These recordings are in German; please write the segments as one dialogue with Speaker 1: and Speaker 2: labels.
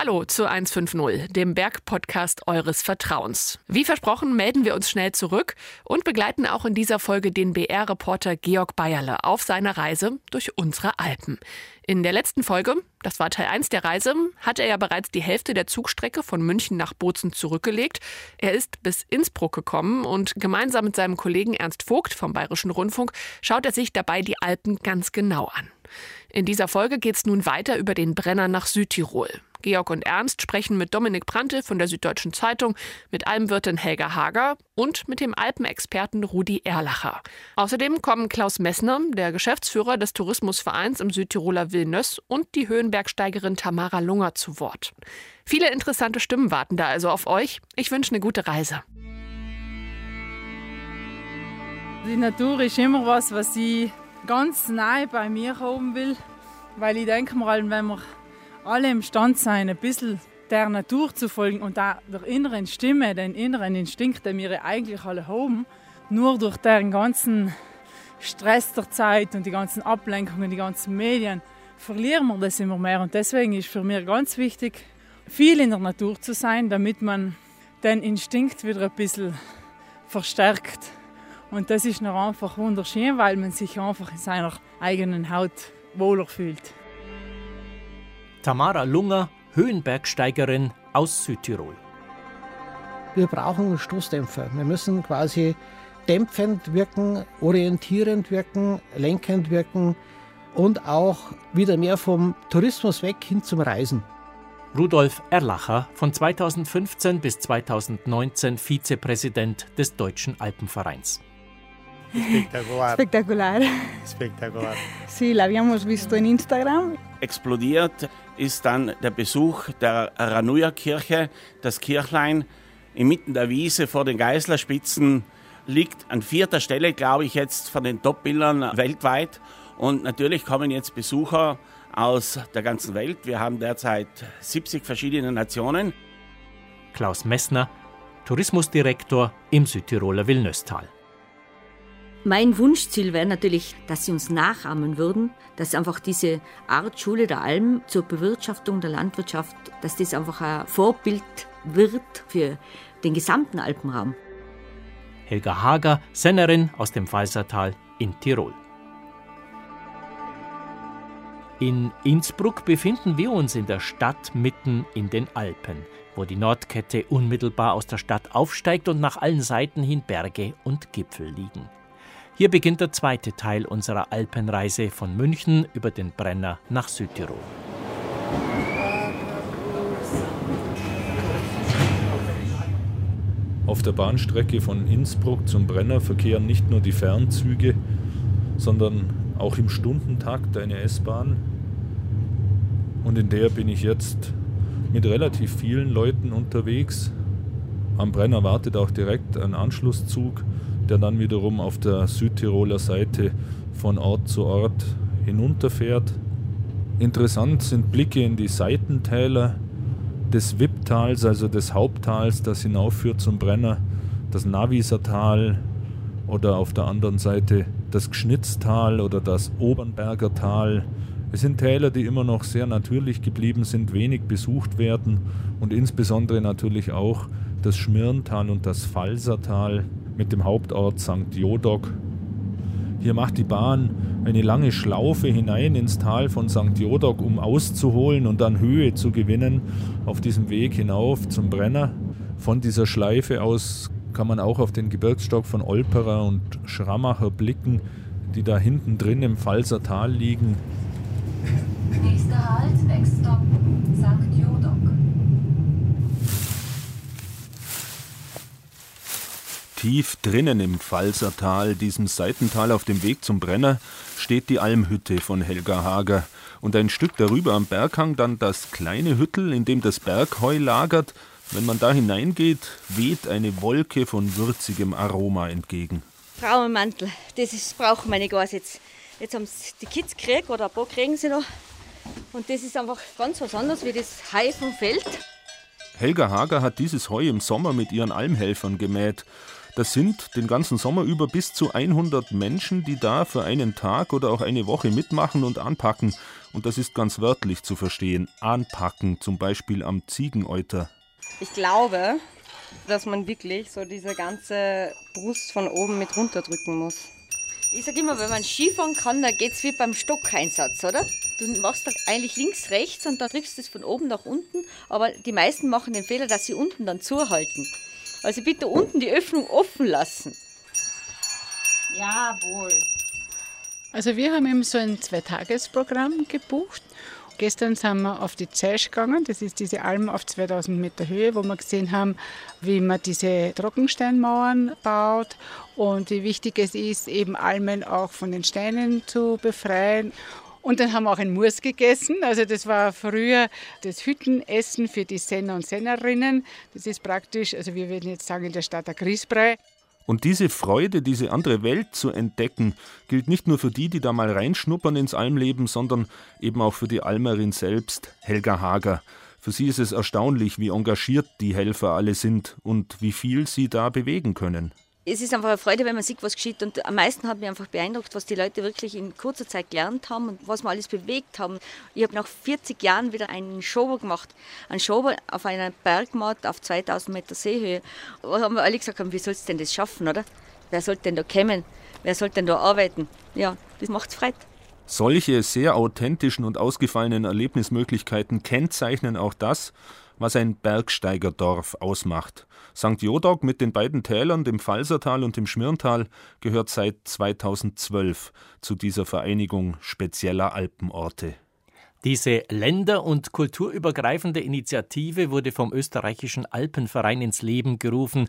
Speaker 1: Hallo zu 150, dem Bergpodcast eures Vertrauens. Wie versprochen melden wir uns schnell zurück und begleiten auch in dieser Folge den BR-Reporter Georg Bayerle auf seiner Reise durch unsere Alpen. In der letzten Folge, das war Teil 1 der Reise, hat er ja bereits die Hälfte der Zugstrecke von München nach Bozen zurückgelegt. Er ist bis Innsbruck gekommen und gemeinsam mit seinem Kollegen Ernst Vogt vom Bayerischen Rundfunk schaut er sich dabei die Alpen ganz genau an. In dieser Folge geht es nun weiter über den Brenner nach Südtirol. Georg und Ernst sprechen mit Dominik Prante von der Süddeutschen Zeitung, mit Almwirtin Helga Hager und mit dem Alpenexperten Rudi Erlacher. Außerdem kommen Klaus Messner, der Geschäftsführer des Tourismusvereins im Südtiroler Villeneuve und die Höhenbergsteigerin Tamara Lunger zu Wort. Viele interessante Stimmen warten da also auf euch. Ich wünsche eine gute Reise.
Speaker 2: Die Natur ist immer was, was ich ganz nahe bei mir haben will, weil ich denke mal, wenn man alle imstand sein, ein bisschen der Natur zu folgen und der inneren Stimme, den inneren Instinkt, den wir eigentlich alle haben, nur durch den ganzen Stress der Zeit und die ganzen Ablenkungen, die ganzen Medien, verlieren wir das immer mehr. Und deswegen ist für mich ganz wichtig, viel in der Natur zu sein, damit man den Instinkt wieder ein bisschen verstärkt. Und das ist noch einfach wunderschön, weil man sich einfach in seiner eigenen Haut wohler fühlt.
Speaker 3: Tamara Lunger, Höhenbergsteigerin aus Südtirol.
Speaker 4: Wir brauchen Stoßdämpfer. Wir müssen quasi dämpfend wirken, orientierend wirken, lenkend wirken und auch wieder mehr vom Tourismus weg hin zum Reisen.
Speaker 3: Rudolf Erlacher, von 2015 bis 2019 Vizepräsident des Deutschen Alpenvereins.
Speaker 5: Espectacular.
Speaker 6: Espectacular.
Speaker 5: Espectacular.
Speaker 6: Sí, la habíamos visto en Instagram.
Speaker 7: Explodiert ist dann der Besuch der Ranuja-Kirche. Das Kirchlein inmitten der Wiese vor den Geißlerspitzen liegt an vierter Stelle, glaube ich, jetzt von den Top-Bildern weltweit. Und natürlich kommen jetzt Besucher aus der ganzen Welt. Wir haben derzeit 70 verschiedene Nationen.
Speaker 3: Klaus Messner, Tourismusdirektor im Südtiroler Villeneuve-Tal.
Speaker 8: Mein Wunschziel wäre natürlich, dass sie uns nachahmen würden, dass einfach diese Art Schule der Alm zur Bewirtschaftung der Landwirtschaft, dass das einfach ein Vorbild wird für den gesamten Alpenraum.
Speaker 3: Helga Hager, Sennerin aus dem Walsertal in Tirol. In Innsbruck befinden wir uns in der Stadt mitten in den Alpen, wo die Nordkette unmittelbar aus der Stadt aufsteigt und nach allen Seiten hin Berge und Gipfel liegen. Hier beginnt der zweite Teil unserer Alpenreise von München über den Brenner nach Südtirol.
Speaker 9: Auf der Bahnstrecke von Innsbruck zum Brenner verkehren nicht nur die Fernzüge, sondern auch im Stundentakt eine S-Bahn. Und in der bin ich jetzt mit relativ vielen Leuten unterwegs. Am Brenner wartet auch direkt ein Anschlusszug der dann wiederum auf der Südtiroler Seite von Ort zu Ort hinunterfährt. Interessant sind Blicke in die Seitentäler des Wipptals, also des Haupttals, das hinaufführt zum Brenner, das Navisertal oder auf der anderen Seite das Gschnitztal oder das Obernberger Tal. Es sind Täler, die immer noch sehr natürlich geblieben sind, wenig besucht werden und insbesondere natürlich auch das Schmirntal und das Falsertal mit dem Hauptort St. Jodok. Hier macht die Bahn eine lange Schlaufe hinein ins Tal von St. Jodok, um auszuholen und dann Höhe zu gewinnen auf diesem Weg hinauf zum Brenner. Von dieser Schleife aus kann man auch auf den Gebirgsstock von Olperer und Schrammacher blicken, die da hinten drin im Pfalzer Tal liegen.
Speaker 10: Nächster Halt, Next Stop, St. Jodok.
Speaker 9: Tief drinnen im Pfalzertal, diesem Seitental auf dem Weg zum Brenner, steht die Almhütte von Helga Hager und ein Stück darüber am Berghang dann das kleine Hüttel, in dem das Bergheu lagert. Wenn man da hineingeht, weht eine Wolke von würzigem Aroma entgegen.
Speaker 8: Frauenmantel, das ist, brauchen meine Gas jetzt. Jetzt haben es die Kids gekriegt oder ein paar kriegen sie noch. Und das ist einfach ganz was anderes wie das Hai vom Feld.
Speaker 9: Helga Hager hat dieses Heu im Sommer mit ihren Almhelfern gemäht. Das sind den ganzen Sommer über bis zu 100 Menschen, die da für einen Tag oder auch eine Woche mitmachen und anpacken. Und das ist ganz wörtlich zu verstehen. Anpacken, zum Beispiel am Ziegeneuter.
Speaker 11: Ich glaube, dass man wirklich so diese ganze Brust von oben mit runterdrücken muss.
Speaker 8: Ich sage immer, wenn man Skifahren kann, dann geht es wie beim Stockeinsatz, oder? Du machst da eigentlich links, rechts und dann drückst du es von oben nach unten. Aber die meisten machen den Fehler, dass sie unten dann zuhalten. Also bitte unten die Öffnung offen lassen.
Speaker 11: Jawohl.
Speaker 12: Also wir haben eben so ein Zweitagesprogramm gebucht. Gestern sind wir auf die Zesch gegangen, das ist diese Alm auf 2000 Meter Höhe, wo wir gesehen haben, wie man diese Trockensteinmauern baut und wie wichtig es ist, eben Almen auch von den Steinen zu befreien. Und dann haben wir auch ein Murs gegessen. Also das war früher das Hüttenessen für die Senner und Sennerinnen. Das ist praktisch, also wir würden jetzt sagen in der Stadt der Grießbrei.
Speaker 9: Und diese Freude, diese andere Welt zu entdecken, gilt nicht nur für die, die da mal reinschnuppern ins Almleben, sondern eben auch für die Almerin selbst, Helga Hager. Für sie ist es erstaunlich, wie engagiert die Helfer alle sind und wie viel sie da bewegen können
Speaker 8: es ist einfach eine Freude, wenn man sieht, was geschieht. Und am meisten hat mich einfach beeindruckt, was die Leute wirklich in kurzer Zeit gelernt haben und was wir alles bewegt haben. Ich habe nach 40 Jahren wieder einen Schober gemacht. Einen Schober auf einer Bergmatt auf 2000 Meter Seehöhe. Da haben wir alle gesagt, wie sollst du denn das schaffen, oder? Wer soll denn da kommen? Wer soll denn da arbeiten? Ja, das macht's Freude.
Speaker 9: Solche sehr authentischen und ausgefallenen Erlebnismöglichkeiten kennzeichnen auch das, was ein Bergsteigerdorf ausmacht. St. Jodog mit den beiden Tälern, dem Falsertal und dem Schmirntal, gehört seit 2012 zu dieser Vereinigung spezieller Alpenorte.
Speaker 3: Diese länder- und kulturübergreifende Initiative wurde vom österreichischen Alpenverein ins Leben gerufen.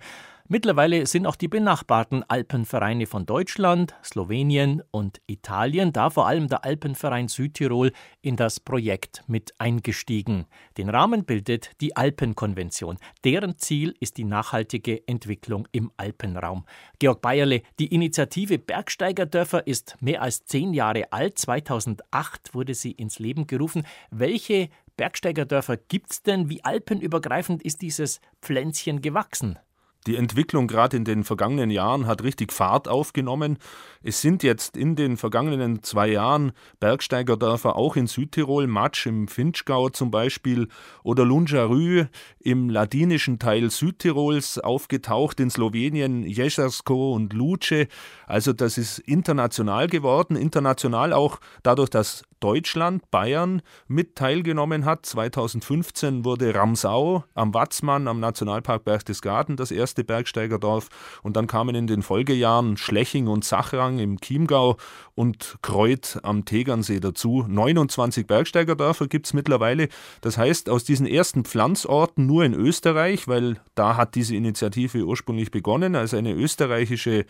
Speaker 3: Mittlerweile sind auch die benachbarten Alpenvereine von Deutschland, Slowenien und Italien, da vor allem der Alpenverein Südtirol, in das Projekt mit eingestiegen. Den Rahmen bildet die Alpenkonvention. Deren Ziel ist die nachhaltige Entwicklung im Alpenraum. Georg Bayerle, die Initiative Bergsteigerdörfer ist mehr als zehn Jahre alt. 2008 wurde sie ins Leben gerufen. Welche Bergsteigerdörfer gibt es denn? Wie alpenübergreifend ist dieses Pflänzchen gewachsen?
Speaker 9: Die Entwicklung gerade in den vergangenen Jahren hat richtig Fahrt aufgenommen. Es sind jetzt in den vergangenen zwei Jahren Bergsteigerdörfer auch in Südtirol, Matsch im Finchgau zum Beispiel oder Lunjarü im ladinischen Teil Südtirols aufgetaucht, in Slowenien Jesersko und Luce. Also das ist international geworden, international auch dadurch, dass Deutschland, Bayern mit teilgenommen hat. 2015 wurde Ramsau am Watzmann am Nationalpark Berchtesgaden das erste Bergsteigerdorf und dann kamen in den Folgejahren Schleching und Sachrang im Chiemgau und Kreuth am Tegernsee dazu. 29 Bergsteigerdörfer gibt es mittlerweile. Das heißt, aus diesen ersten Pflanzorten nur in Österreich, weil da hat diese Initiative ursprünglich begonnen, als eine österreichische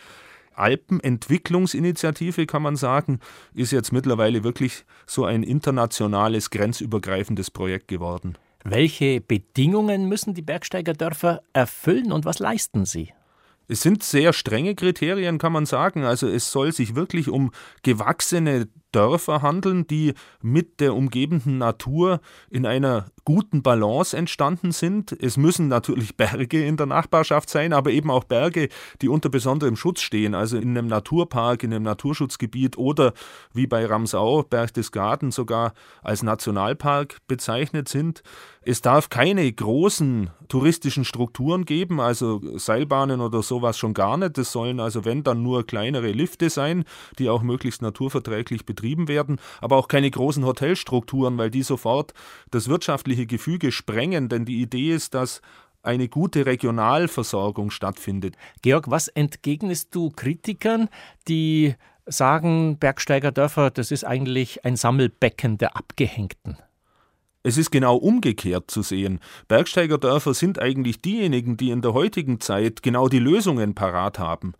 Speaker 9: Alpenentwicklungsinitiative, kann man sagen, ist jetzt mittlerweile wirklich so ein internationales, grenzübergreifendes Projekt geworden.
Speaker 3: Welche Bedingungen müssen die Bergsteigerdörfer erfüllen und was leisten sie?
Speaker 9: Es sind sehr strenge Kriterien, kann man sagen. Also es soll sich wirklich um gewachsene Dörfer handeln, die mit der umgebenden Natur in einer guten Balance entstanden sind. Es müssen natürlich Berge in der Nachbarschaft sein, aber eben auch Berge, die unter besonderem Schutz stehen, also in einem Naturpark, in einem Naturschutzgebiet oder wie bei Ramsau, Berchtesgaden sogar als Nationalpark bezeichnet sind. Es darf keine großen touristischen Strukturen geben, also Seilbahnen oder sowas schon gar nicht. Es sollen also, wenn, dann nur kleinere Lifte sein, die auch möglichst naturverträglich betrieben werden, aber auch keine großen Hotelstrukturen, weil die sofort das wirtschaftliche Gefüge sprengen, denn die Idee ist, dass eine gute Regionalversorgung stattfindet.
Speaker 3: Georg, was entgegnest du Kritikern, die sagen, Bergsteigerdörfer, das ist eigentlich ein Sammelbecken der Abgehängten?
Speaker 9: Es ist genau umgekehrt zu sehen. Bergsteigerdörfer sind eigentlich diejenigen, die in der heutigen Zeit genau die Lösungen parat haben.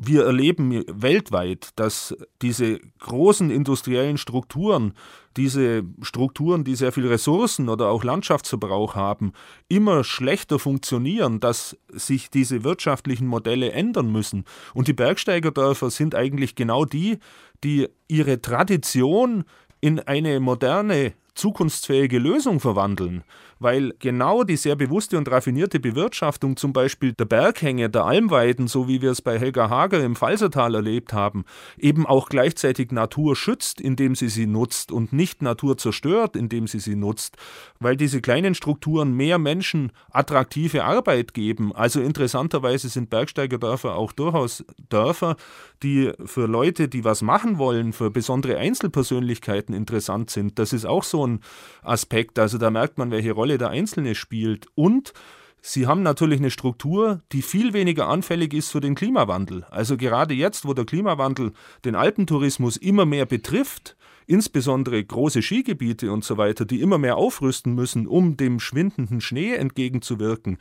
Speaker 9: Wir erleben weltweit, dass diese großen industriellen Strukturen, diese Strukturen, die sehr viel Ressourcen oder auch Landschaftsverbrauch haben, immer schlechter funktionieren, dass sich diese wirtschaftlichen Modelle ändern müssen. Und die Bergsteigerdörfer sind eigentlich genau die, die ihre Tradition in eine moderne zukunftsfähige Lösung verwandeln. weil genau die sehr bewusste und raffinierte Bewirtschaftung zum Beispiel der Berghänge, der Almweiden, so wie wir es bei Helga Hager im Pfalzertal erlebt haben, eben auch gleichzeitig Natur schützt, indem sie sie nutzt und nicht Natur zerstört, indem sie sie nutzt, weil diese kleinen Strukturen mehr Menschen attraktive Arbeit geben. Also interessanterweise sind Bergsteigerdörfer auch durchaus Dörfer, die für Leute, die was machen wollen, für besondere Einzelpersönlichkeiten interessant sind. Das ist auch so ein Aspekt. Also da merkt man, welche Rolle der Einzelne spielt. Und Sie haben natürlich eine Struktur, die viel weniger anfällig ist für den Klimawandel. Also gerade jetzt, wo der Klimawandel den Alpentourismus immer mehr betrifft, insbesondere große Skigebiete und so weiter, die immer mehr aufrüsten müssen, um dem schwindenden Schnee entgegenzuwirken,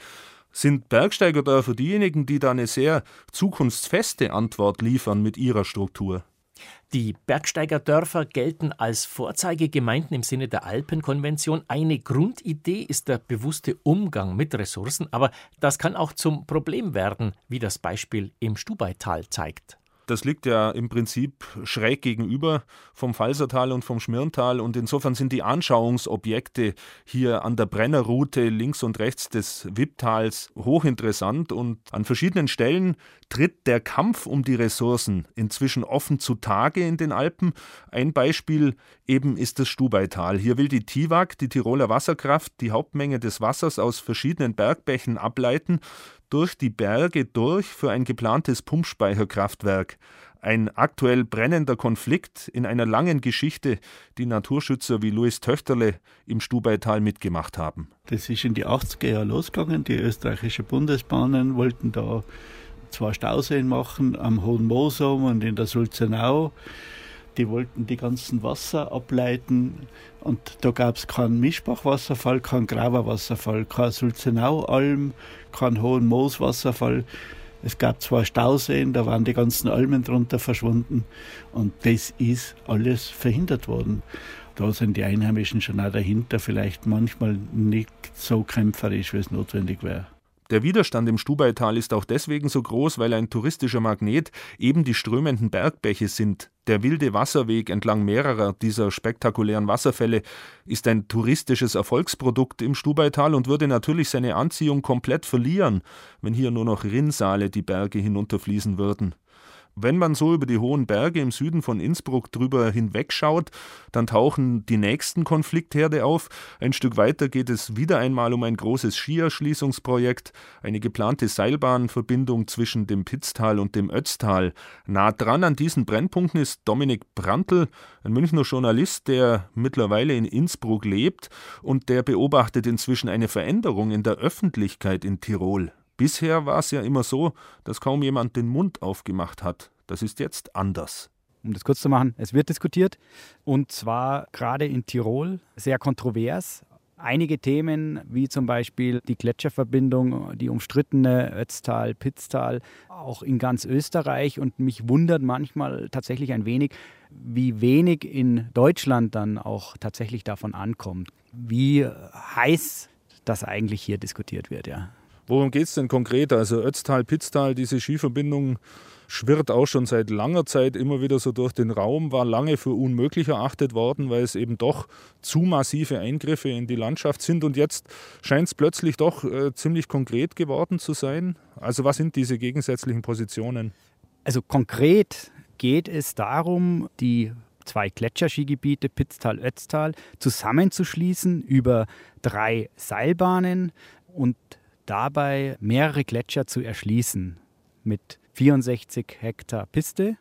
Speaker 9: sind Bergsteigerdörfer diejenigen, die da eine sehr zukunftsfeste Antwort liefern mit ihrer Struktur.
Speaker 3: Die Bergsteigerdörfer gelten als Vorzeigegemeinden im Sinne der Alpenkonvention. Eine Grundidee ist der bewusste Umgang mit Ressourcen, aber das kann auch zum Problem werden, wie das Beispiel im Stubaital zeigt.
Speaker 9: Das liegt ja im Prinzip schräg gegenüber vom Falsertal und vom Schmirntal und insofern sind die Anschauungsobjekte hier an der Brennerroute links und rechts des Wipptals hochinteressant und an verschiedenen Stellen tritt der Kampf um die Ressourcen inzwischen offen zutage in den Alpen. Ein Beispiel eben ist das Stubaital. Hier will die TIWAG, die Tiroler Wasserkraft, die Hauptmenge des Wassers aus verschiedenen Bergbächen ableiten durch die Berge durch für ein geplantes Pumpspeicherkraftwerk. Ein aktuell brennender Konflikt in einer langen Geschichte, die Naturschützer wie Louis Töchterle im Stubaital mitgemacht haben.
Speaker 13: Das ist in die 80er Jahre losgegangen. Die österreichischen Bundesbahnen wollten da zwei Stauseen machen am Hohen Mosum und in der Sulzenau. Die wollten die ganzen Wasser ableiten und da gab es keinen Mischbachwasserfall, keinen Graverwasserfall, kein Sulzenau-Alm, keinen hohen Mooswasserfall. Es gab zwei Stauseen, da waren die ganzen Almen drunter verschwunden und das ist alles verhindert worden. Da sind die Einheimischen schon auch dahinter, vielleicht manchmal nicht so kämpferisch, wie es notwendig wäre.
Speaker 9: Der Widerstand im Stubaital ist auch deswegen so groß, weil ein touristischer Magnet eben die strömenden Bergbäche sind. Der wilde Wasserweg entlang mehrerer dieser spektakulären Wasserfälle ist ein touristisches Erfolgsprodukt im Stubaital und würde natürlich seine Anziehung komplett verlieren, wenn hier nur noch Rinnsale die Berge hinunterfließen würden. Wenn man so über die hohen Berge im Süden von Innsbruck drüber hinwegschaut, dann tauchen die nächsten Konfliktherde auf. Ein Stück weiter geht es wieder einmal um ein großes Skierschließungsprojekt, eine geplante Seilbahnverbindung zwischen dem Pitztal und dem Ötztal. Nah dran an diesen Brennpunkten ist Dominik Brandl, ein Münchner Journalist, der mittlerweile in Innsbruck lebt und der beobachtet inzwischen eine Veränderung in der Öffentlichkeit in Tirol. Bisher war es ja immer so, dass kaum jemand den Mund aufgemacht hat. Das ist jetzt anders.
Speaker 14: Um das kurz zu machen, es wird diskutiert und zwar gerade in Tirol sehr kontrovers. Einige Themen, wie zum Beispiel die Gletscherverbindung, die umstrittene Ötztal, Pitztal, auch in ganz Österreich. Und mich wundert manchmal tatsächlich ein wenig, wie wenig in Deutschland dann auch tatsächlich davon ankommt. Wie heiß das eigentlich hier diskutiert wird, ja.
Speaker 9: Worum geht es denn konkret? Also Ötztal, Pitztal, diese Skiverbindung schwirrt auch schon seit langer Zeit immer wieder so durch den Raum, war lange für unmöglich erachtet worden, weil es eben doch zu massive Eingriffe in die Landschaft sind und jetzt scheint es plötzlich doch äh, ziemlich konkret geworden zu sein. Also was sind diese gegensätzlichen Positionen?
Speaker 14: Also konkret geht es darum, die zwei Gletscherskigebiete Pitztal, Ötztal zusammenzuschließen über drei Seilbahnen und dabei mehrere Gletscher zu erschließen mit 64 Hektar Piste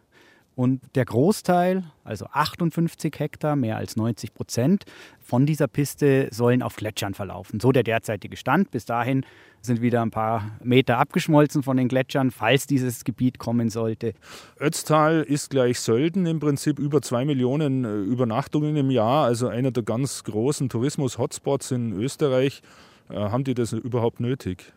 Speaker 14: und der Großteil, also 58 Hektar, mehr als 90 Prozent von dieser Piste sollen auf Gletschern verlaufen. So der derzeitige Stand. Bis dahin sind wieder ein paar Meter abgeschmolzen von den Gletschern, falls dieses Gebiet kommen sollte.
Speaker 9: Ötztal ist gleich Sölden, im Prinzip über zwei Millionen äh, Übernachtungen im Jahr, also einer der ganz großen Tourismus-Hotspots in Österreich. Äh, haben die das überhaupt nötig?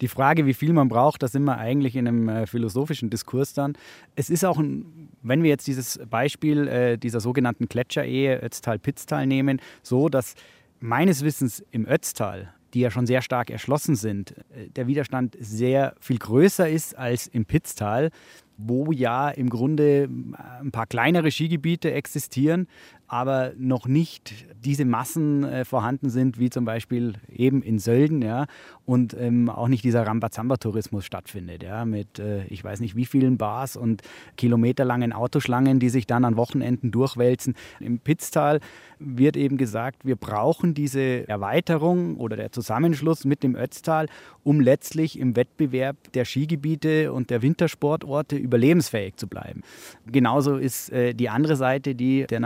Speaker 14: Die Frage, wie viel man braucht, da sind wir eigentlich in einem äh, philosophischen Diskurs dann. Es ist auch, ein, wenn wir jetzt dieses Beispiel äh, dieser sogenannten Gletscherehe Ötztal-Pitztal nehmen, so, dass meines Wissens im Ötztal, die ja schon sehr stark erschlossen sind, der Widerstand sehr viel größer ist als im Pitztal. wo ja im Grunde ein paar kleinere Skigebiete existieren, aber noch nicht diese Massen äh, vorhanden sind, wie zum Beispiel eben in Sölden, ja, und ähm, auch nicht dieser Rambazamba-Tourismus stattfindet, ja, mit äh, ich weiß nicht wie vielen Bars und kilometerlangen Autoschlangen, die sich dann an Wochenenden durchwälzen. Im Pitztal wird eben gesagt, wir brauchen diese Erweiterung oder der Zusammenschluss mit dem Ötztal, um letztlich im Wettbewerb der Skigebiete und der Wintersportorte überlebensfähig zu bleiben. Genauso ist äh, die andere Seite, die der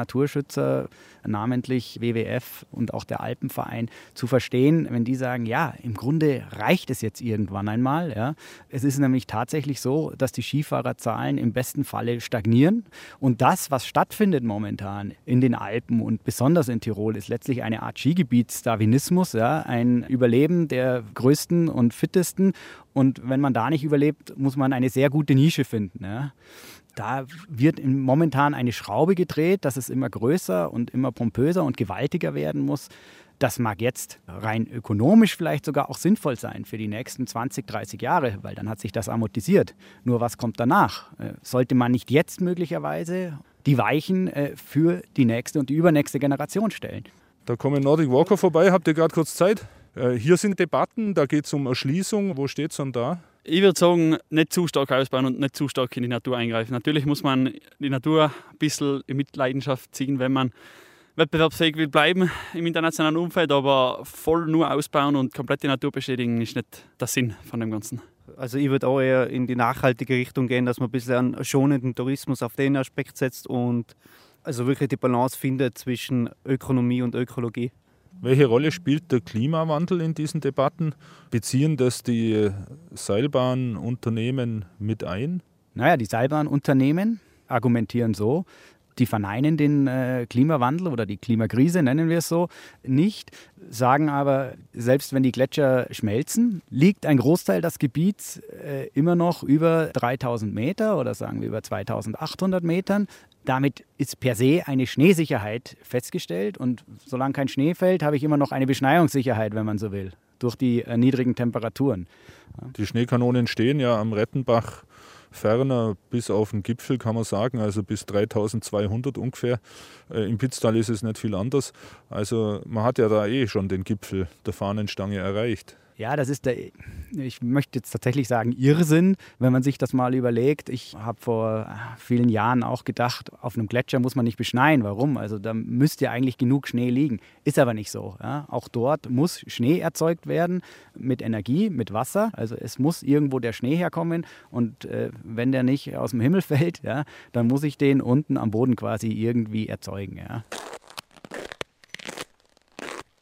Speaker 14: Naturschützer, namentlich WWF und auch der Alpenverein, zu verstehen, wenn die sagen, ja, im Grunde reicht es jetzt irgendwann einmal. Ja. Es ist nämlich tatsächlich so, dass die Skifahrerzahlen im besten Falle stagnieren und das, was stattfindet momentan in den Alpen und besonders in Tirol, ist letztlich eine Art Skigebietsdarwinismus, ja, ein Überleben der größten und fittesten und wenn man da nicht überlebt, muss man eine sehr gute Nische finden. Ja. Da wird momentan eine Schraube gedreht, dass es immer größer und immer pompöser und gewaltiger werden muss. Das mag jetzt rein ökonomisch vielleicht sogar auch sinnvoll sein für die nächsten 20, 30 Jahre, weil dann hat sich das amortisiert. Nur was kommt danach? Äh, sollte man nicht jetzt möglicherweise die Weichen äh, für die nächste und die übernächste Generation stellen?
Speaker 9: Da kommen Nordic Walker vorbei. Habt ihr gerade kurz Zeit? Äh, hier sind Debatten, da geht es um Erschließung. Wo steht es dann da?
Speaker 15: Ich würde sagen, nicht zu stark ausbauen und nicht zu stark in die Natur eingreifen. Natürlich muss man die Natur ein bisschen in Mitleidenschaft ziehen, wenn man wettbewerbsfähig will bleiben im internationalen Umfeld, aber voll nur ausbauen und komplett die Natur beschädigen ist nicht der Sinn von dem Ganzen.
Speaker 16: Also ich würde auch eher in die nachhaltige Richtung gehen, dass man ein bisschen einen schonenden Tourismus auf den Aspekt setzt und also wirklich die Balance findet zwischen Ökonomie und Ökologie.
Speaker 9: Welche Rolle spielt der Klimawandel in diesen Debatten? Beziehen das die Seilbahnunternehmen mit ein?
Speaker 14: Naja, die Seilbahnunternehmen argumentieren so, die verneinen den äh, Klimawandel oder die Klimakrise, nennen wir es so, nicht, sagen aber, selbst wenn die Gletscher schmelzen, liegt ein Großteil des Gebiets äh, immer noch über 3000 Meter oder sagen wir über 2800 Metern. Damit ist per se eine Schneesicherheit festgestellt und solange kein Schnee fällt, habe ich immer noch eine Beschneiungssicherheit, wenn man so will, durch die äh, niedrigen Temperaturen.
Speaker 9: Die Schneekanonen stehen ja am Rettenbach ferner bis auf den Gipfel, kann man sagen, also bis 3200 ungefähr. Äh, Im Pitztal ist es nicht viel anders. Also man hat ja da eh schon den Gipfel der Fahnenstange erreicht.
Speaker 14: Ja, das ist der, ich möchte jetzt tatsächlich sagen, Irrsinn, wenn man sich das mal überlegt. Ich habe vor vielen Jahren auch gedacht, auf einem Gletscher muss man nicht beschneien. Warum? Also da müsste ja eigentlich genug Schnee liegen. Ist aber nicht so. Ja? Auch dort muss Schnee erzeugt werden mit Energie, mit Wasser. Also es muss irgendwo der Schnee herkommen und äh, wenn der nicht aus dem Himmel fällt, ja, dann muss ich den unten am Boden quasi irgendwie erzeugen. Ja.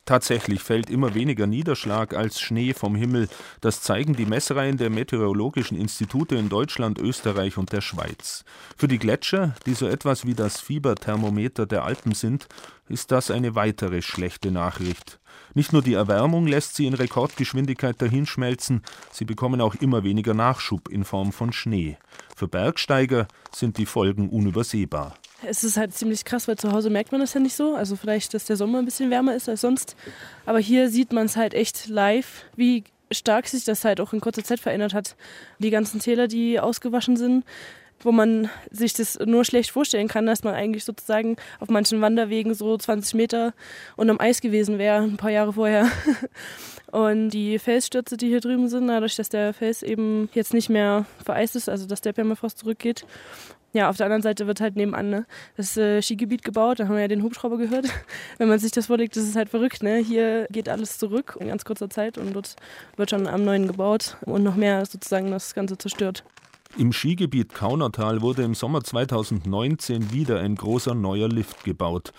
Speaker 17: Tatsächlich fällt immer weniger Niederschlag als Schnee vom Himmel. Das zeigen die Messreihen der meteorologischen Institute in Deutschland, Österreich und der Schweiz. Für die Gletscher, die so etwas wie das Fieberthermometer der Alpen sind, ist das eine weitere schlechte Nachricht. Nicht nur die Erwärmung lässt sie in Rekordgeschwindigkeit dahinschmelzen, sie bekommen auch immer weniger Nachschub in Form von Schnee. Für Bergsteiger sind die Folgen unübersehbar.
Speaker 18: Es ist halt ziemlich krass, weil zu Hause merkt man das ja nicht so. Also vielleicht, dass der Sommer ein bisschen wärmer ist als sonst. Aber hier sieht man es halt echt live, wie stark sich das halt auch in kurzer Zeit verändert hat. Die ganzen Täler, die ausgewaschen sind, wo man sich das nur schlecht vorstellen kann, dass man eigentlich sozusagen auf manchen Wanderwegen so 20 Meter unterm Eis gewesen wäre, ein paar Jahre vorher. Und die Felsstürze, die hier drüben sind, dadurch, dass der Fels eben jetzt nicht mehr vereist ist, also dass der Permafrost zurückgeht. Ja, auf der anderen Seite wird halt nebenan ne, das äh, Skigebiet gebaut, da haben wir ja den Hubschrauber gehört. Wenn man sich das vorlegt, das ist halt verrückt. Ne? Hier geht alles zurück in ganz kurzer Zeit und dort wird schon am Neuen gebaut und noch mehr sozusagen das Ganze zerstört.
Speaker 17: Im Skigebiet Kaunertal wurde im Sommer 2019 wieder ein großer neuer Lift gebaut.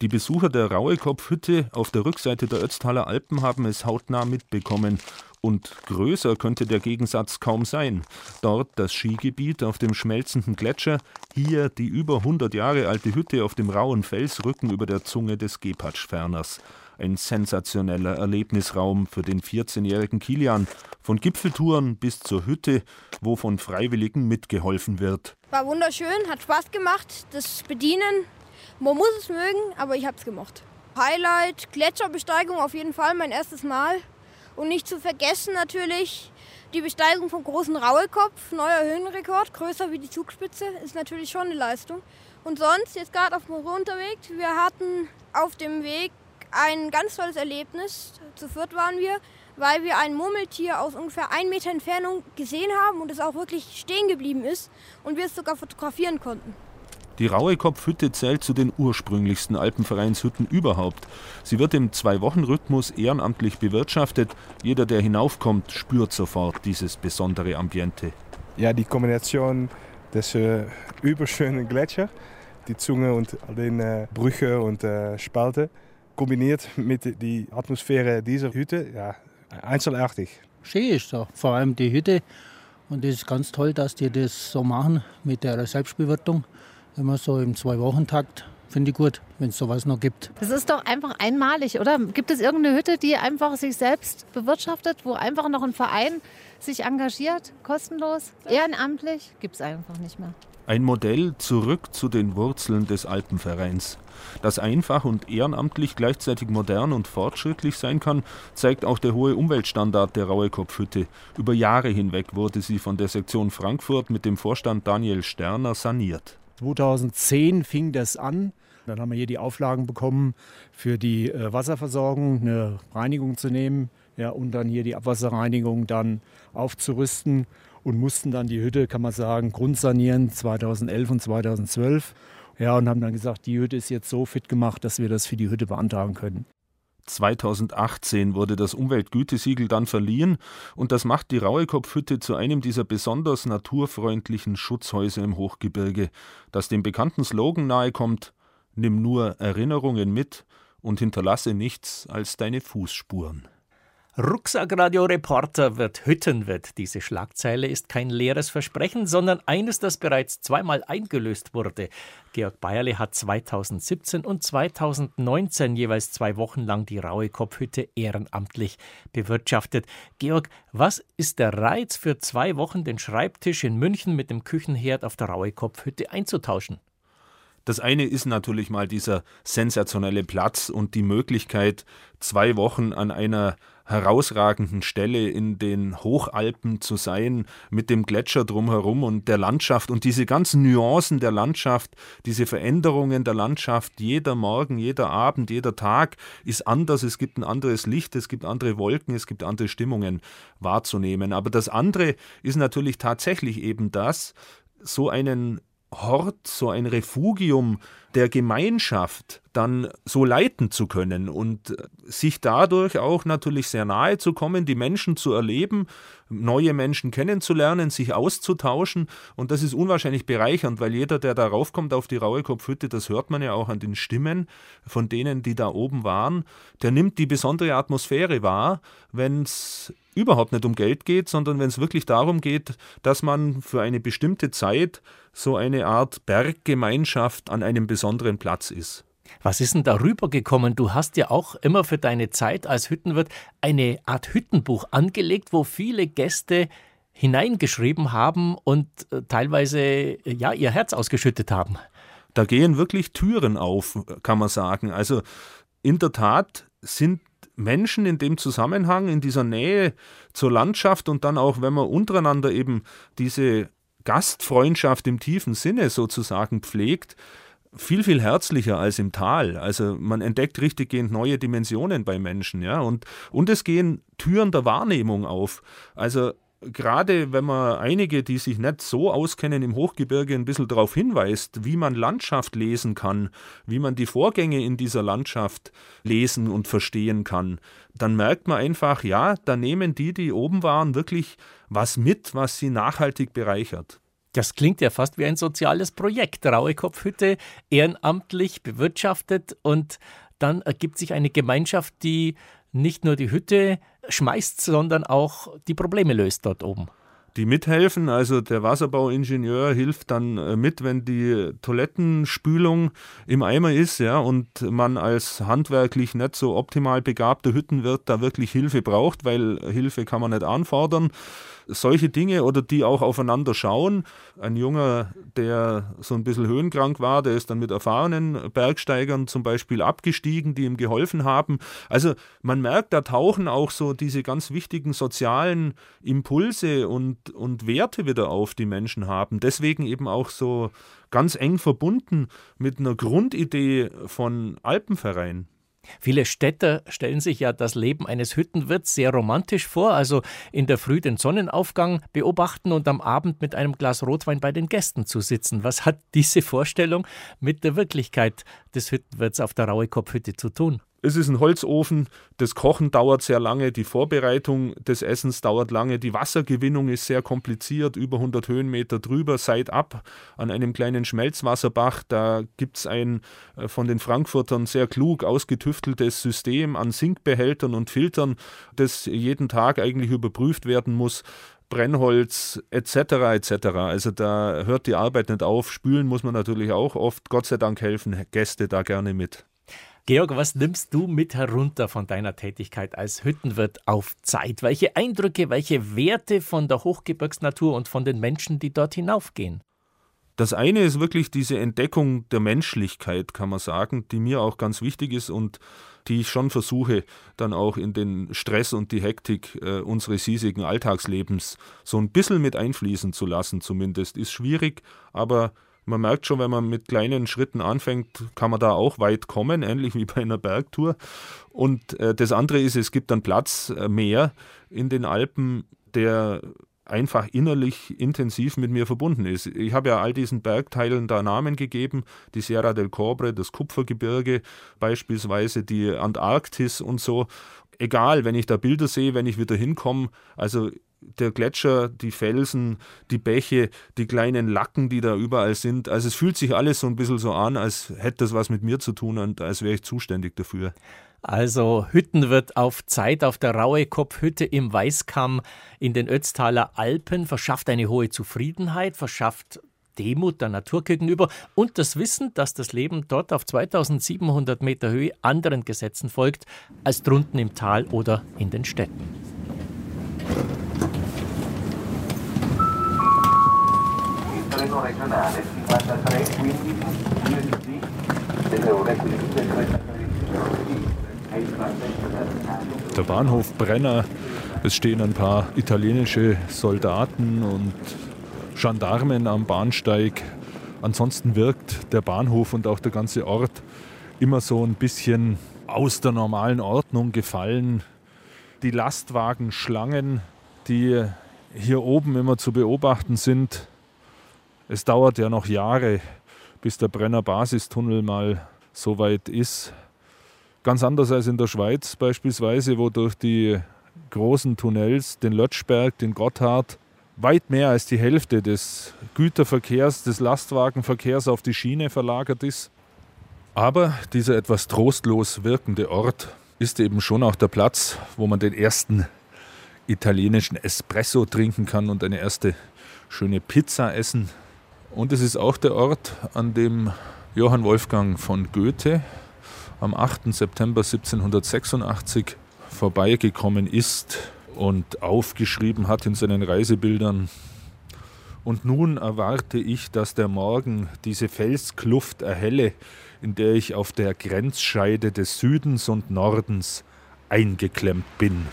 Speaker 17: Die Besucher der Rauekopfhütte auf der Rückseite der Ötztaler Alpen haben es hautnah mitbekommen. Und größer könnte der Gegensatz kaum sein. Dort das Skigebiet auf dem schmelzenden Gletscher, hier die über 100 Jahre alte Hütte auf dem rauen Felsrücken über der Zunge des Gepatschferners. Ein sensationeller Erlebnisraum für den 14-jährigen Kilian. Von Gipfeltouren bis zur Hütte, wo von Freiwilligen mitgeholfen wird.
Speaker 19: War wunderschön, hat Spaß gemacht, das Bedienen. Man muss es mögen, aber ich habe es gemacht. Highlight, Gletscherbesteigung auf jeden Fall, mein erstes Mal. Und nicht zu vergessen natürlich Die Besteigung vom großen Rauekopf, neuer Höhenrekord, größer wie die Zugspitze, ist natürlich schon eine Leistung. Und sonst, jetzt gerade auf dem Runterweg, wir hatten auf dem Weg ein ganz tolles Erlebnis. Zu viert waren wir, weil wir ein Murmeltier aus ungefähr ein Meter Entfernung gesehen haben und es auch wirklich stehen geblieben ist und wir es sogar fotografieren konnten.
Speaker 9: Die Rauekopfhütte zählt zu den ursprünglichsten Alpenvereinshütten überhaupt. Sie wird im Zwei-Wochen-Rhythmus ehrenamtlich bewirtschaftet. Jeder, der hinaufkommt, spürt sofort dieses besondere Ambiente.
Speaker 20: Ja, die Kombination des äh, überschönen Gletscher, die Zunge und all den äh, Brüche und äh, Spalte, kombiniert mit der Atmosphäre dieser Hütte, ja, einzelartig.
Speaker 21: Schön ist da, vor allem die Hütte. Und es ist ganz toll, dass die das so machen mit der Selbstbewirtung. Immer so im Zwei-Wochen-Takt. Finde ich gut, wenn es sowas noch gibt.
Speaker 22: Das ist doch einfach einmalig, oder? Gibt es irgendeine Hütte, die einfach sich selbst bewirtschaftet, wo einfach noch ein Verein sich engagiert, kostenlos, ehrenamtlich? Gibt es einfach nicht mehr.
Speaker 9: Ein Modell zurück zu den Wurzeln des Alpenvereins. Dass einfach und ehrenamtlich gleichzeitig modern und fortschrittlich sein kann, zeigt auch der hohe Umweltstandard der Rauekopfhütte. Über Jahre hinweg wurde sie von der Sektion Frankfurt mit dem Vorstand Daniel Sterner saniert.
Speaker 23: 2010 fing das an. Dann haben wir hier die Auflagen bekommen, für die äh, Wasserversorgung eine Reinigung zu nehmen ja, und dann hier die Abwasserreinigung dann aufzurüsten und mussten dann die Hütte, kann man sagen, grundsanieren 2011 und 2012. Ja, und haben dann gesagt, die Hütte ist jetzt so fit gemacht, dass wir das für die Hütte beantragen können.
Speaker 9: 2018 wurde das Umweltgütesiegel dann verliehen und das macht die Rauekopfhütte zu einem dieser besonders naturfreundlichen Schutzhäuser im Hochgebirge, das dem bekannten Slogan nahekommt: Nimm nur Erinnerungen mit und hinterlasse nichts als deine Fußspuren.
Speaker 3: Rucksackradio-Reporter wird Hüttenwirt. Diese Schlagzeile ist kein leeres Versprechen, sondern eines, das bereits zweimal eingelöst wurde. Georg Bayerle hat 2017 und 2019 jeweils zwei Wochen lang die Raue Kopfhütte ehrenamtlich bewirtschaftet. Georg, was ist der Reiz für zwei Wochen, den Schreibtisch in München mit dem Küchenherd auf der Raue Kopfhütte einzutauschen?
Speaker 9: Das eine ist natürlich mal dieser sensationelle Platz und die Möglichkeit, zwei Wochen an einer herausragenden Stelle in den Hochalpen zu sein, mit dem Gletscher drumherum und der Landschaft und diese ganzen Nuancen der Landschaft, diese Veränderungen der Landschaft, jeder Morgen, jeder Abend, jeder Tag ist anders, es gibt ein anderes Licht, es gibt andere Wolken, es gibt andere Stimmungen wahrzunehmen. Aber das andere ist natürlich tatsächlich eben das, so einen Hort, so ein Refugium der Gemeinschaft dann so leiten zu können und äh, sich dadurch auch natürlich sehr nahe zu kommen, die Menschen zu erleben, neue Menschen kennenzulernen, sich auszutauschen. Und das ist unwahrscheinlich bereichernd, weil jeder, der darauf kommt auf die raue Kopfhütte, das hört man ja auch an den Stimmen von denen, die da oben waren, der nimmt die besondere Atmosphäre wahr, wenn es überhaupt nicht um Geld geht, sondern wenn es wirklich darum geht, dass man für eine bestimmte Zeit so eine Art Berggemeinschaft an einem besonderen Platz ist.
Speaker 3: Was ist denn darüber gekommen? Du hast ja auch immer für deine Zeit als Hüttenwirt eine Art Hüttenbuch angelegt, wo viele Gäste hineingeschrieben haben und äh, teilweise äh, ja ihr Herz ausgeschüttet haben.
Speaker 9: Da gehen wirklich Türen auf, kann man sagen. Also in der Tat sind Menschen in dem Zusammenhang, in dieser Nähe zur Landschaft und dann auch, wenn man untereinander eben diese Gastfreundschaft im tiefen Sinne sozusagen pflegt, viel, viel herzlicher als im Tal. Also man entdeckt richtiggehend neue Dimensionen bei Menschen, ja. Und, und es gehen Türen der Wahrnehmung auf. Also gerade wenn man einige, die sich nicht so auskennen im Hochgebirge, ein bisschen darauf hinweist, wie man Landschaft lesen kann, wie man die Vorgänge in dieser Landschaft lesen und verstehen kann, dann merkt man einfach, ja, da nehmen die, die oben waren, wirklich was mit, was sie nachhaltig bereichert.
Speaker 3: Das klingt ja fast wie ein soziales Projekt. Raue Kopfhütte, ehrenamtlich bewirtschaftet und dann ergibt sich eine Gemeinschaft, die nicht nur die Hütte schmeißt, sondern auch die Probleme löst dort oben
Speaker 9: die mithelfen. Also der Wasserbauingenieur hilft dann äh, mit, wenn die Toilettenspülung im Eimer ist, ja, und man als handwerklich nicht so optimal begabter Hüttenwirt da wirklich Hilfe braucht, weil Hilfe kann man nicht anfordern
Speaker 17: solche Dinge oder die auch aufeinander schauen. Ein Junger, der so ein bisschen höhenkrank war, der ist dann mit erfahrenen Bergsteigern zum Beispiel abgestiegen, die ihm geholfen haben. Also man merkt, da tauchen auch so diese ganz wichtigen sozialen Impulse und, und Werte wieder auf, die Menschen haben. Deswegen eben auch so ganz eng verbunden mit einer Grundidee von Alpenverein.
Speaker 3: Viele Städter stellen sich ja das Leben eines Hüttenwirts sehr romantisch vor, also in der Früh den Sonnenaufgang beobachten und am Abend mit einem Glas Rotwein bei den Gästen zu sitzen. Was hat diese Vorstellung mit der Wirklichkeit des Hüttenwirts auf der Rauekopfhütte zu tun?
Speaker 17: Es ist ein Holzofen, das Kochen dauert sehr lange, die Vorbereitung des Essens dauert lange, die Wassergewinnung ist sehr kompliziert, über 100 Höhenmeter drüber, ab an einem kleinen Schmelzwasserbach. Da gibt es ein äh, von den Frankfurtern sehr klug ausgetüfteltes System an Sinkbehältern und Filtern, das jeden Tag eigentlich überprüft werden muss. Brennholz etc. etc. Also da hört die Arbeit nicht auf. Spülen muss man natürlich auch oft. Gott sei Dank helfen Gäste da gerne mit.
Speaker 3: Georg, was nimmst du mit herunter von deiner Tätigkeit als Hüttenwirt auf Zeit? Welche Eindrücke, welche Werte von der Hochgebirgsnatur und von den Menschen, die dort hinaufgehen?
Speaker 17: Das eine ist wirklich diese Entdeckung der Menschlichkeit, kann man sagen, die mir auch ganz wichtig ist und die ich schon versuche, dann auch in den Stress und die Hektik äh, unseres hiesigen Alltagslebens so ein bisschen mit einfließen zu lassen, zumindest. Ist schwierig, aber man merkt schon, wenn man mit kleinen Schritten anfängt, kann man da auch weit kommen, ähnlich wie bei einer Bergtour. Und äh, das andere ist, es gibt dann Platz äh, mehr in den Alpen, der einfach innerlich intensiv mit mir verbunden ist. Ich habe ja all diesen Bergteilen da Namen gegeben, die Sierra del Cobre, das Kupfergebirge beispielsweise, die Antarktis und so. Egal, wenn ich da Bilder sehe, wenn ich wieder hinkomme, also der Gletscher, die Felsen, die Bäche, die kleinen Lacken, die da überall sind. Also es fühlt sich alles so ein bisschen so an, als hätte das was mit mir zu tun und als wäre ich zuständig dafür.
Speaker 3: Also Hüttenwirt auf Zeit auf der Rauekopfhütte im Weißkamm in den Ötztaler Alpen verschafft eine hohe Zufriedenheit, verschafft Demut der Natur gegenüber und das Wissen, dass das Leben dort auf 2700 Meter Höhe anderen Gesetzen folgt als drunten im Tal oder in den Städten.
Speaker 24: Treno regionale 5315 USD delle ore 15.33
Speaker 9: der Bahnhof Brenner, es stehen ein paar italienische Soldaten und Gendarmen am Bahnsteig. Ansonsten wirkt der Bahnhof und auch der ganze Ort immer so ein bisschen aus der normalen Ordnung gefallen. Die Lastwagenschlangen, die hier oben immer zu beobachten sind, es dauert ja noch Jahre, bis der Brenner Basistunnel mal so weit ist. Ganz anders als in der Schweiz beispielsweise, wo durch die großen Tunnels, den Lötschberg, den Gotthard, weit mehr als die Hälfte des Güterverkehrs, des Lastwagenverkehrs auf die Schiene verlagert ist. Aber dieser etwas trostlos wirkende Ort ist eben schon auch der Platz, wo man den ersten italienischen Espresso trinken kann und eine erste schöne Pizza essen. Und es ist auch der Ort, an dem Johann Wolfgang von Goethe am 8. September 1786 vorbeigekommen ist und aufgeschrieben hat in seinen Reisebildern. Und nun erwarte ich, dass der Morgen diese Felskluft erhelle, in der ich auf der Grenzscheide des Südens und Nordens eingeklemmt bin.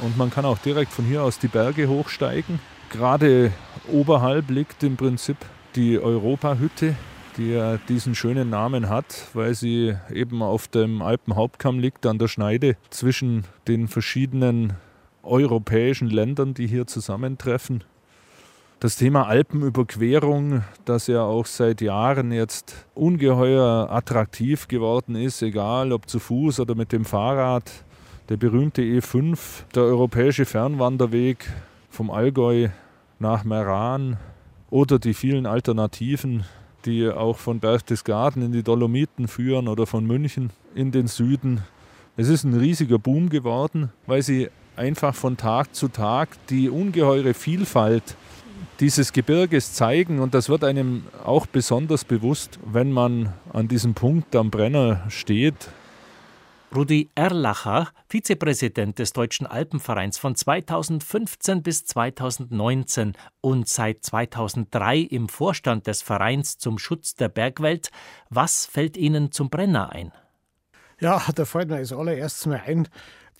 Speaker 9: Und man kann auch direkt von hier aus die Berge hochsteigen. Gerade oberhalb liegt im Prinzip die Europahütte, die ja diesen schönen Namen hat, weil sie eben auf dem Alpenhauptkamm liegt, an der Schneide zwischen den verschiedenen europäischen Ländern, die hier zusammentreffen. Das Thema Alpenüberquerung, das ja auch seit Jahren jetzt ungeheuer attraktiv geworden ist, egal ob zu Fuß oder mit dem Fahrrad. Der berühmte E5, der europäische Fernwanderweg, vom Allgäu nach Meran oder die vielen Alternativen, die auch von Berchtesgaden in die Dolomiten führen oder von München in den Süden. Es ist ein riesiger Boom geworden, weil sie einfach von Tag zu Tag die ungeheure Vielfalt dieses Gebirges zeigen und das wird einem auch besonders bewusst, wenn man an diesem Punkt am Brenner steht
Speaker 3: Rudi Erlacher, Vizepräsident des Deutschen Alpenvereins von 2015 bis 2019 und seit 2003 im Vorstand des Vereins zum Schutz der Bergwelt. Was fällt Ihnen zum Brenner ein?
Speaker 4: Ja, da fällt mir als allererstes mal ein,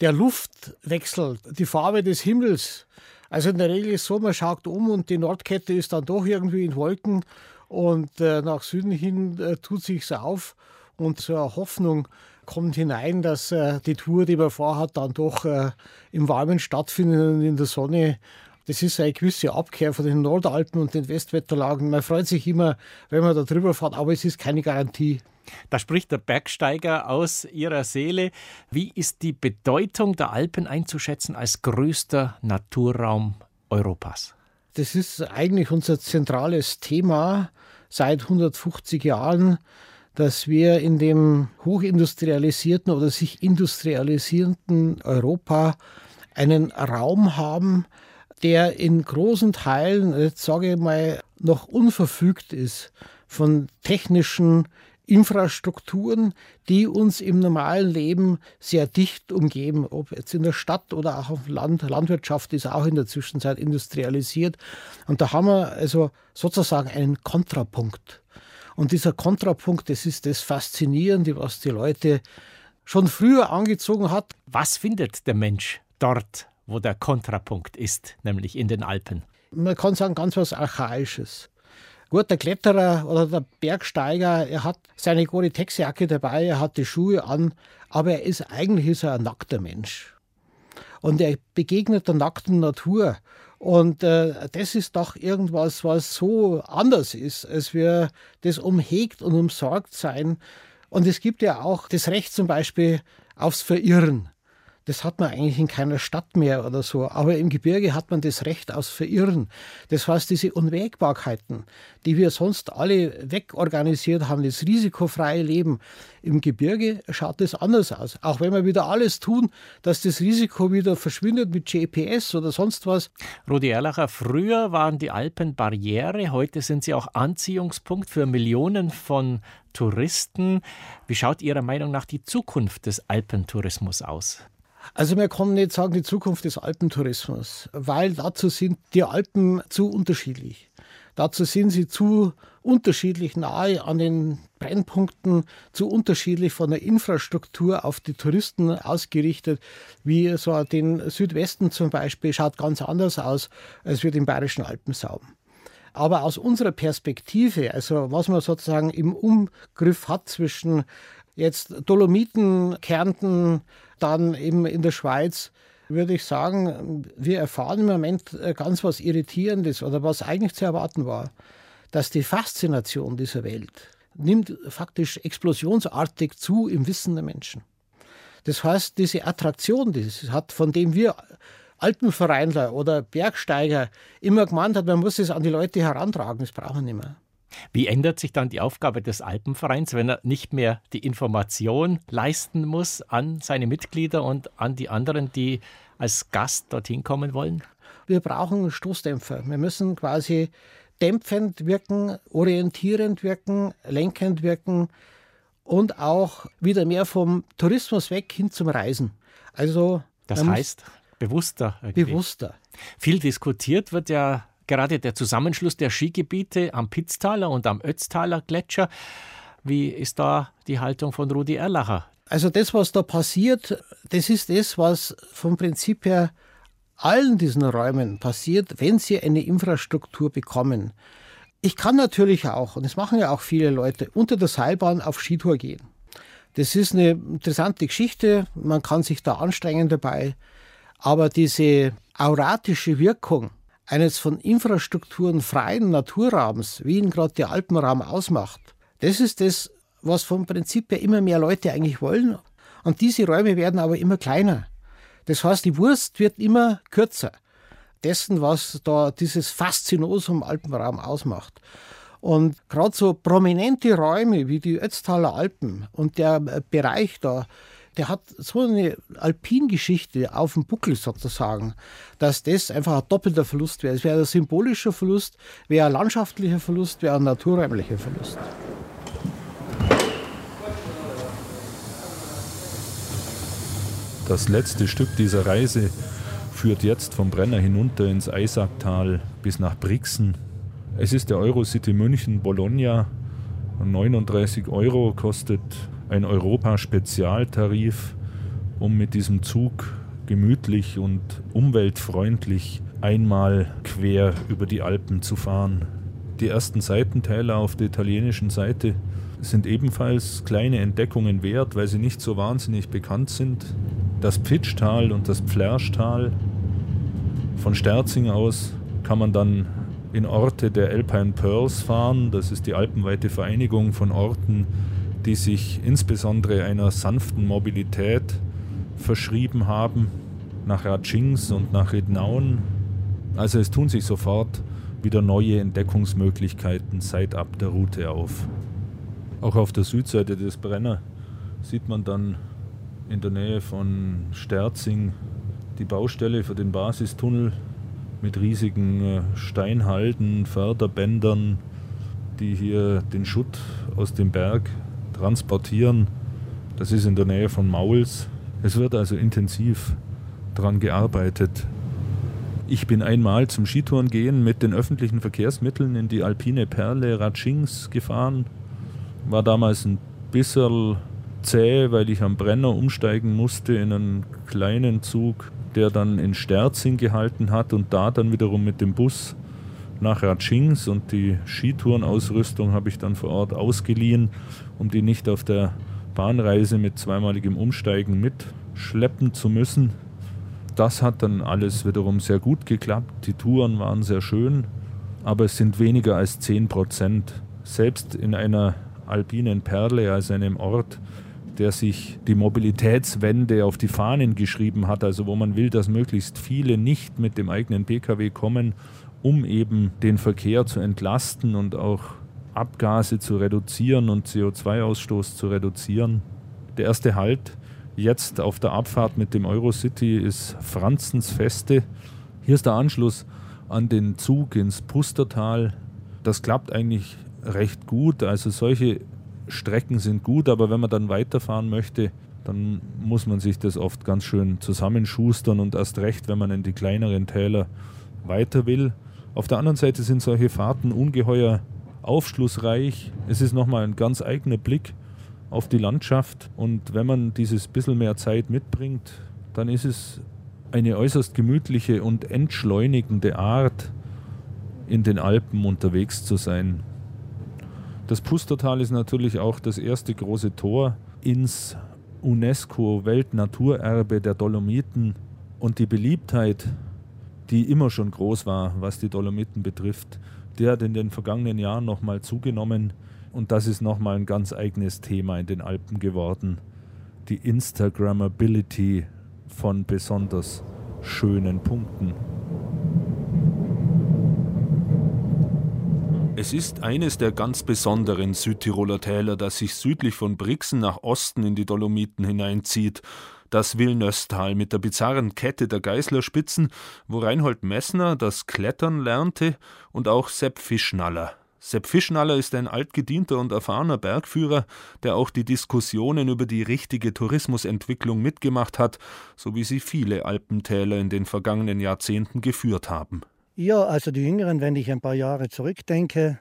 Speaker 4: der Luftwechsel, die Farbe des Himmels. Also in der Regel ist es so, man schaut um und die Nordkette ist dann doch irgendwie in Wolken und äh, nach Süden hin äh, tut sich's auf und eine Hoffnung kommt hinein, dass äh, die Tour, die man vorhat, dann doch äh, im Warmen stattfindet und in der Sonne. Das ist eine gewisse Abkehr von den Nordalpen und den Westwetterlagen. Man freut sich immer, wenn man da drüber fährt, aber es ist keine Garantie.
Speaker 3: Da spricht der Bergsteiger aus ihrer Seele. Wie ist die Bedeutung der Alpen einzuschätzen als größter Naturraum Europas?
Speaker 4: Das ist eigentlich unser zentrales Thema seit 150 Jahren dass wir in dem hochindustrialisierten oder sich industrialisierenden Europa einen Raum haben, der in großen Teilen, jetzt sage ich mal, noch unverfügt ist von technischen Infrastrukturen, die uns im normalen Leben sehr dicht umgeben, ob jetzt in der Stadt oder auch auf dem Land. Landwirtschaft ist auch in der Zwischenzeit industrialisiert. Und da haben wir also sozusagen einen Kontrapunkt. Und dieser Kontrapunkt, das ist das Faszinierende, was die Leute schon früher angezogen hat.
Speaker 3: Was findet der Mensch dort, wo der Kontrapunkt ist, nämlich in den Alpen?
Speaker 4: Man kann sagen, ganz was Archaisches. Gut, der Kletterer oder der Bergsteiger, er hat seine Gore-Tex-Jacke dabei, er hat die Schuhe an, aber er ist eigentlich ist er ein nackter Mensch. Und er begegnet der nackten Natur. Und äh, das ist doch irgendwas, was so anders ist, als wir das umhegt und umsorgt sein. Und es gibt ja auch das Recht zum Beispiel aufs Verirren. Das hat man eigentlich in keiner Stadt mehr oder so. Aber im Gebirge hat man das Recht aufs Verirren. Das heißt, diese Unwägbarkeiten, die wir sonst alle wegorganisiert haben, das risikofreie Leben. Im Gebirge schaut das anders aus. Auch wenn wir wieder alles tun, dass das Risiko wieder verschwindet mit GPS oder sonst was.
Speaker 3: Rudi Erlacher, früher waren die Alpen Barriere, heute sind sie auch Anziehungspunkt für Millionen von Touristen. Wie schaut Ihrer Meinung nach die Zukunft des Alpentourismus aus?
Speaker 4: Also man kann nicht sagen die Zukunft des Alpentourismus, weil dazu sind die Alpen zu unterschiedlich. Dazu sind sie zu unterschiedlich nahe an den Brennpunkten, zu unterschiedlich von der Infrastruktur auf die Touristen ausgerichtet, wie so den Südwesten zum Beispiel schaut ganz anders aus, als wir den Bayerischen Alpensaum. Aber aus unserer Perspektive, also was man sozusagen im Umgriff hat zwischen jetzt Dolomiten, Kärnten, dann eben in der Schweiz, würde ich sagen, wir erfahren im Moment äh, ganz was Irritierendes oder was eigentlich zu erwarten war, dass die Faszination dieser Welt nimmt faktisch explosionsartig zu im Wissen der Menschen. Das heißt, diese Attraktion, die es hat, von dem wir Alpenvereinler oder Bergsteiger immer gemeint hat, man muss es an die Leute herantragen, das brauchen wir nicht mehr.
Speaker 3: Wie ändert sich dann die Aufgabe des Alpenvereins, wenn er nicht mehr die Information leisten muss an seine Mitglieder und an die anderen, die als Gast dorthin kommen wollen?
Speaker 4: Wir brauchen Stoßdämpfer. Wir müssen quasi dämpfend wirken, orientierend wirken, lenkend wirken und auch wieder mehr vom Tourismus weg hin zum Reisen. Also
Speaker 3: das heißt bewusster.
Speaker 4: Irgendwie. Bewusster.
Speaker 3: Viel diskutiert wird ja gerade der Zusammenschluss der Skigebiete am Pitztaler und am Ötztaler Gletscher. Wie ist da die Haltung von Rudi Erlacher?
Speaker 4: Also das, was da passiert, das ist das, was vom Prinzip her allen diesen Räumen passiert, wenn sie eine Infrastruktur bekommen. Ich kann natürlich auch, und das machen ja auch viele Leute, unter der Seilbahn auf Skitour gehen. Das ist eine interessante Geschichte, man kann sich da anstrengen dabei, aber diese auratische Wirkung, eines von Infrastrukturen freien Naturraums, wie ihn gerade der Alpenraum ausmacht, das ist das, was vom Prinzip her immer mehr Leute eigentlich wollen. Und diese Räume werden aber immer kleiner. Das heißt, die Wurst wird immer kürzer. Dessen, was da dieses Faszinosum Alpenraum ausmacht. Und gerade so prominente Räume wie die Ötztaler Alpen und der Bereich da, der hat so eine Alpingeschichte auf dem Buckel sozusagen, dass das einfach ein doppelter Verlust wäre. Es wäre ein symbolischer Verlust, wäre ein landschaftlicher Verlust, wäre ein naturräumlicher Verlust.
Speaker 9: Das letzte Stück dieser Reise führt jetzt vom Brenner hinunter ins Eisacktal bis nach Brixen. Es ist der Eurocity München Bologna. 39 Euro kostet ein Europa-Spezialtarif, um mit diesem Zug gemütlich und umweltfreundlich einmal quer über die Alpen zu fahren. Die ersten Seitentäler auf der italienischen Seite sind ebenfalls kleine Entdeckungen wert, weil sie nicht so wahnsinnig bekannt sind. Das Pfitschtal und das Pflerschtal. Von Sterzing aus kann man dann in Orte der Alpine Pearls fahren. Das ist die alpenweite Vereinigung von Orten, die sich insbesondere einer sanften Mobilität verschrieben haben, nach Ratschings und nach Rednaun. Also es tun sich sofort wieder neue Entdeckungsmöglichkeiten seit ab der Route auf. Auch auf der Südseite des Brenner sieht man dann in der Nähe von Sterzing die Baustelle für den Basistunnel mit riesigen äh, Steinhalden, Förderbändern, die hier den Schutt aus dem Berg transportieren. Das ist in der Nähe von Mauls. Es wird also intensiv daran gearbeitet. Ich bin einmal zum Skitouren gehen mit den öffentlichen Verkehrsmitteln in die alpine Perle Ratschings gefahren. War damals ein bisschen zäh, weil ich am Brenner umsteigen musste in einen kleinen Zug, der dann in Sterzing gehalten hat und da dann wiederum mit dem Bus nach Ratschings und die Skitourenausrüstung habe ich dann vor Ort ausgeliehen, um die nicht auf der Bahnreise mit zweimaligem Umsteigen mitschleppen zu müssen. Das hat dann alles wiederum sehr gut geklappt. Die Touren waren sehr schön, aber es sind weniger als 10 Prozent. Selbst in einer alpinen Perle, also einem Ort, der sich die Mobilitätswende auf die Fahnen geschrieben hat, also wo man will, dass möglichst viele nicht mit dem eigenen Pkw kommen, um eben den Verkehr zu entlasten und auch Abgase zu reduzieren und CO2-Ausstoß zu reduzieren. Der erste Halt jetzt auf der Abfahrt mit dem Eurocity ist Franzensfeste. Hier ist der Anschluss an den Zug ins Pustertal. Das klappt eigentlich recht gut. Also solche Strecken sind gut, aber wenn man dann weiterfahren möchte, dann muss man sich das oft ganz schön zusammenschustern und erst recht, wenn man in die kleineren Täler weiter will. Auf der anderen Seite sind solche Fahrten ungeheuer aufschlussreich. Es ist nochmal ein ganz eigener Blick auf die Landschaft und wenn man dieses bisschen mehr Zeit mitbringt, dann ist es eine äußerst gemütliche und entschleunigende Art, in den Alpen unterwegs zu sein. Das Pustertal ist natürlich auch das erste große Tor ins UNESCO-Weltnaturerbe der Dolomiten und die Beliebtheit, die immer schon groß war, was die Dolomiten betrifft, die hat in den vergangenen Jahren nochmal zugenommen und das ist nochmal ein ganz eigenes Thema in den Alpen geworden. Die Instagrammability von besonders schönen Punkten. Es ist eines der ganz besonderen Südtiroler Täler, das sich südlich von Brixen nach Osten in die Dolomiten hineinzieht. Das Villeneuve-Tal mit der bizarren Kette der Geißlerspitzen, wo Reinhold Messner das Klettern lernte und auch Sepp Fischnaller. Sepp Fischnaller ist ein altgedienter und erfahrener Bergführer, der auch die Diskussionen über die richtige Tourismusentwicklung mitgemacht hat, so wie sie viele Alpentäler in den vergangenen Jahrzehnten geführt haben.
Speaker 4: Ja, also die Jüngeren, wenn ich ein paar Jahre zurückdenke,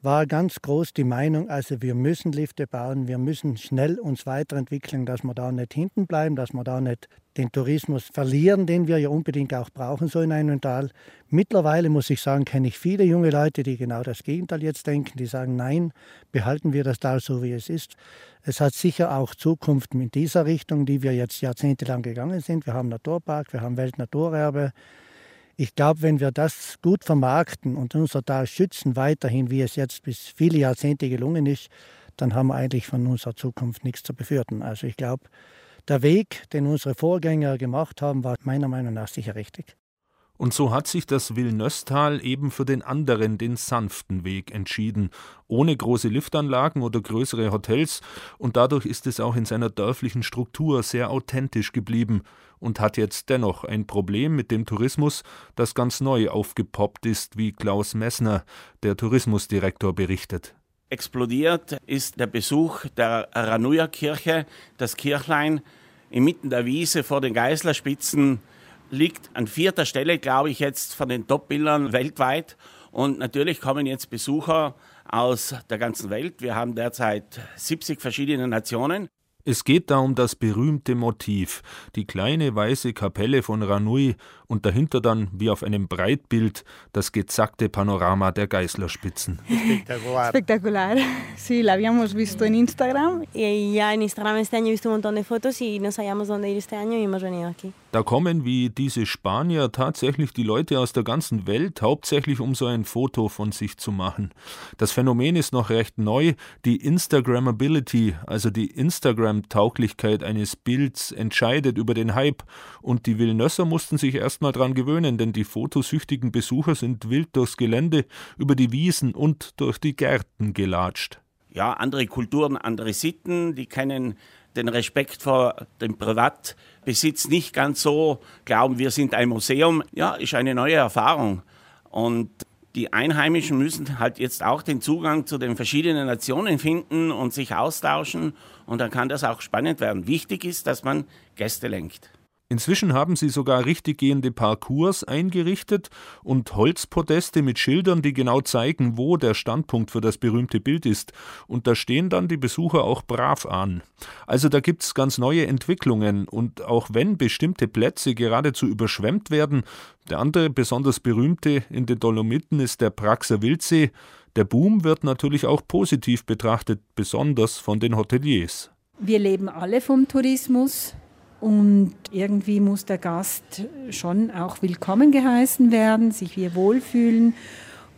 Speaker 4: war ganz groß die Meinung, also wir müssen Lifte bauen, wir müssen schnell uns weiterentwickeln, dass wir da nicht hinten bleiben, dass wir da nicht den Tourismus verlieren, den wir ja unbedingt auch brauchen, so in einem Tal. Mittlerweile muss ich sagen, kenne ich viele junge Leute, die genau das Gegenteil jetzt denken, die sagen, nein, behalten wir das Tal so, wie es ist. Es hat sicher auch Zukunft in dieser Richtung, die wir jetzt jahrzehntelang gegangen sind. Wir haben Naturpark, wir haben Weltnaturerbe, ich glaube, wenn wir das gut vermarkten und unser Tal schützen, weiterhin, wie es jetzt bis viele Jahrzehnte gelungen ist, dann haben wir eigentlich von unserer Zukunft nichts zu befürchten. Also ich glaube, der Weg, den unsere Vorgänger gemacht haben, war meiner Meinung nach sicher richtig.
Speaker 17: Und so hat sich das Villenöstal eben für den anderen, den sanften Weg entschieden, ohne große Liftanlagen oder größere Hotels, und dadurch ist es auch in seiner dörflichen Struktur sehr authentisch geblieben und hat jetzt dennoch ein Problem mit dem Tourismus, das ganz neu aufgepoppt ist, wie Klaus Messner, der Tourismusdirektor, berichtet.
Speaker 7: Explodiert ist der Besuch der Ranuja-Kirche. Das Kirchlein inmitten der Wiese vor den Geißlerspitzen liegt an vierter Stelle, glaube ich, jetzt von den Top-Bildern weltweit. Und natürlich kommen jetzt Besucher aus der ganzen Welt. Wir haben derzeit 70 verschiedene Nationen.
Speaker 9: Es geht da um das berühmte Motiv, die kleine weiße Kapelle von Ranui und dahinter dann, wie auf einem Breitbild, das gezackte Panorama der Geißlerspitzen.
Speaker 4: Espectacular. Espectacular. Sí, la habíamos visto en Instagram.
Speaker 25: Y ya en Instagram este año he visto un montón de fotos y no sabíamos dónde ir este año y hemos venido aquí.
Speaker 9: Da kommen wie diese Spanier tatsächlich die Leute aus der ganzen Welt, hauptsächlich um so ein Foto von sich zu machen. Das Phänomen ist noch recht neu. Die Instagrammability, also die Instagram-Tauglichkeit eines Bilds, entscheidet über den Hype. Und die Villenösser mussten sich erstmal dran gewöhnen, denn die fotosüchtigen Besucher sind wild durchs Gelände, über die Wiesen und durch die Gärten gelatscht.
Speaker 7: Ja, andere Kulturen, andere Sitten, die kennen den Respekt vor dem Privatbesitz nicht ganz so, glauben, wir sind ein Museum. Ja, ist eine neue Erfahrung. Und die Einheimischen müssen halt jetzt auch den Zugang zu den verschiedenen Nationen finden und sich austauschen. Und dann kann das auch spannend werden. Wichtig ist, dass man Gäste lenkt.
Speaker 9: Inzwischen haben sie sogar richtig gehende Parcours eingerichtet und Holzpodeste mit Schildern, die genau zeigen, wo der Standpunkt für das berühmte Bild ist. Und da stehen dann die Besucher auch brav an. Also da gibt's ganz neue Entwicklungen und auch wenn bestimmte Plätze geradezu überschwemmt werden, der andere besonders berühmte in den Dolomiten ist der Praxer Wildsee, der Boom wird natürlich auch positiv betrachtet, besonders von den Hoteliers.
Speaker 26: Wir leben alle vom Tourismus. Und irgendwie muss der Gast schon auch willkommen geheißen werden, sich hier wohlfühlen.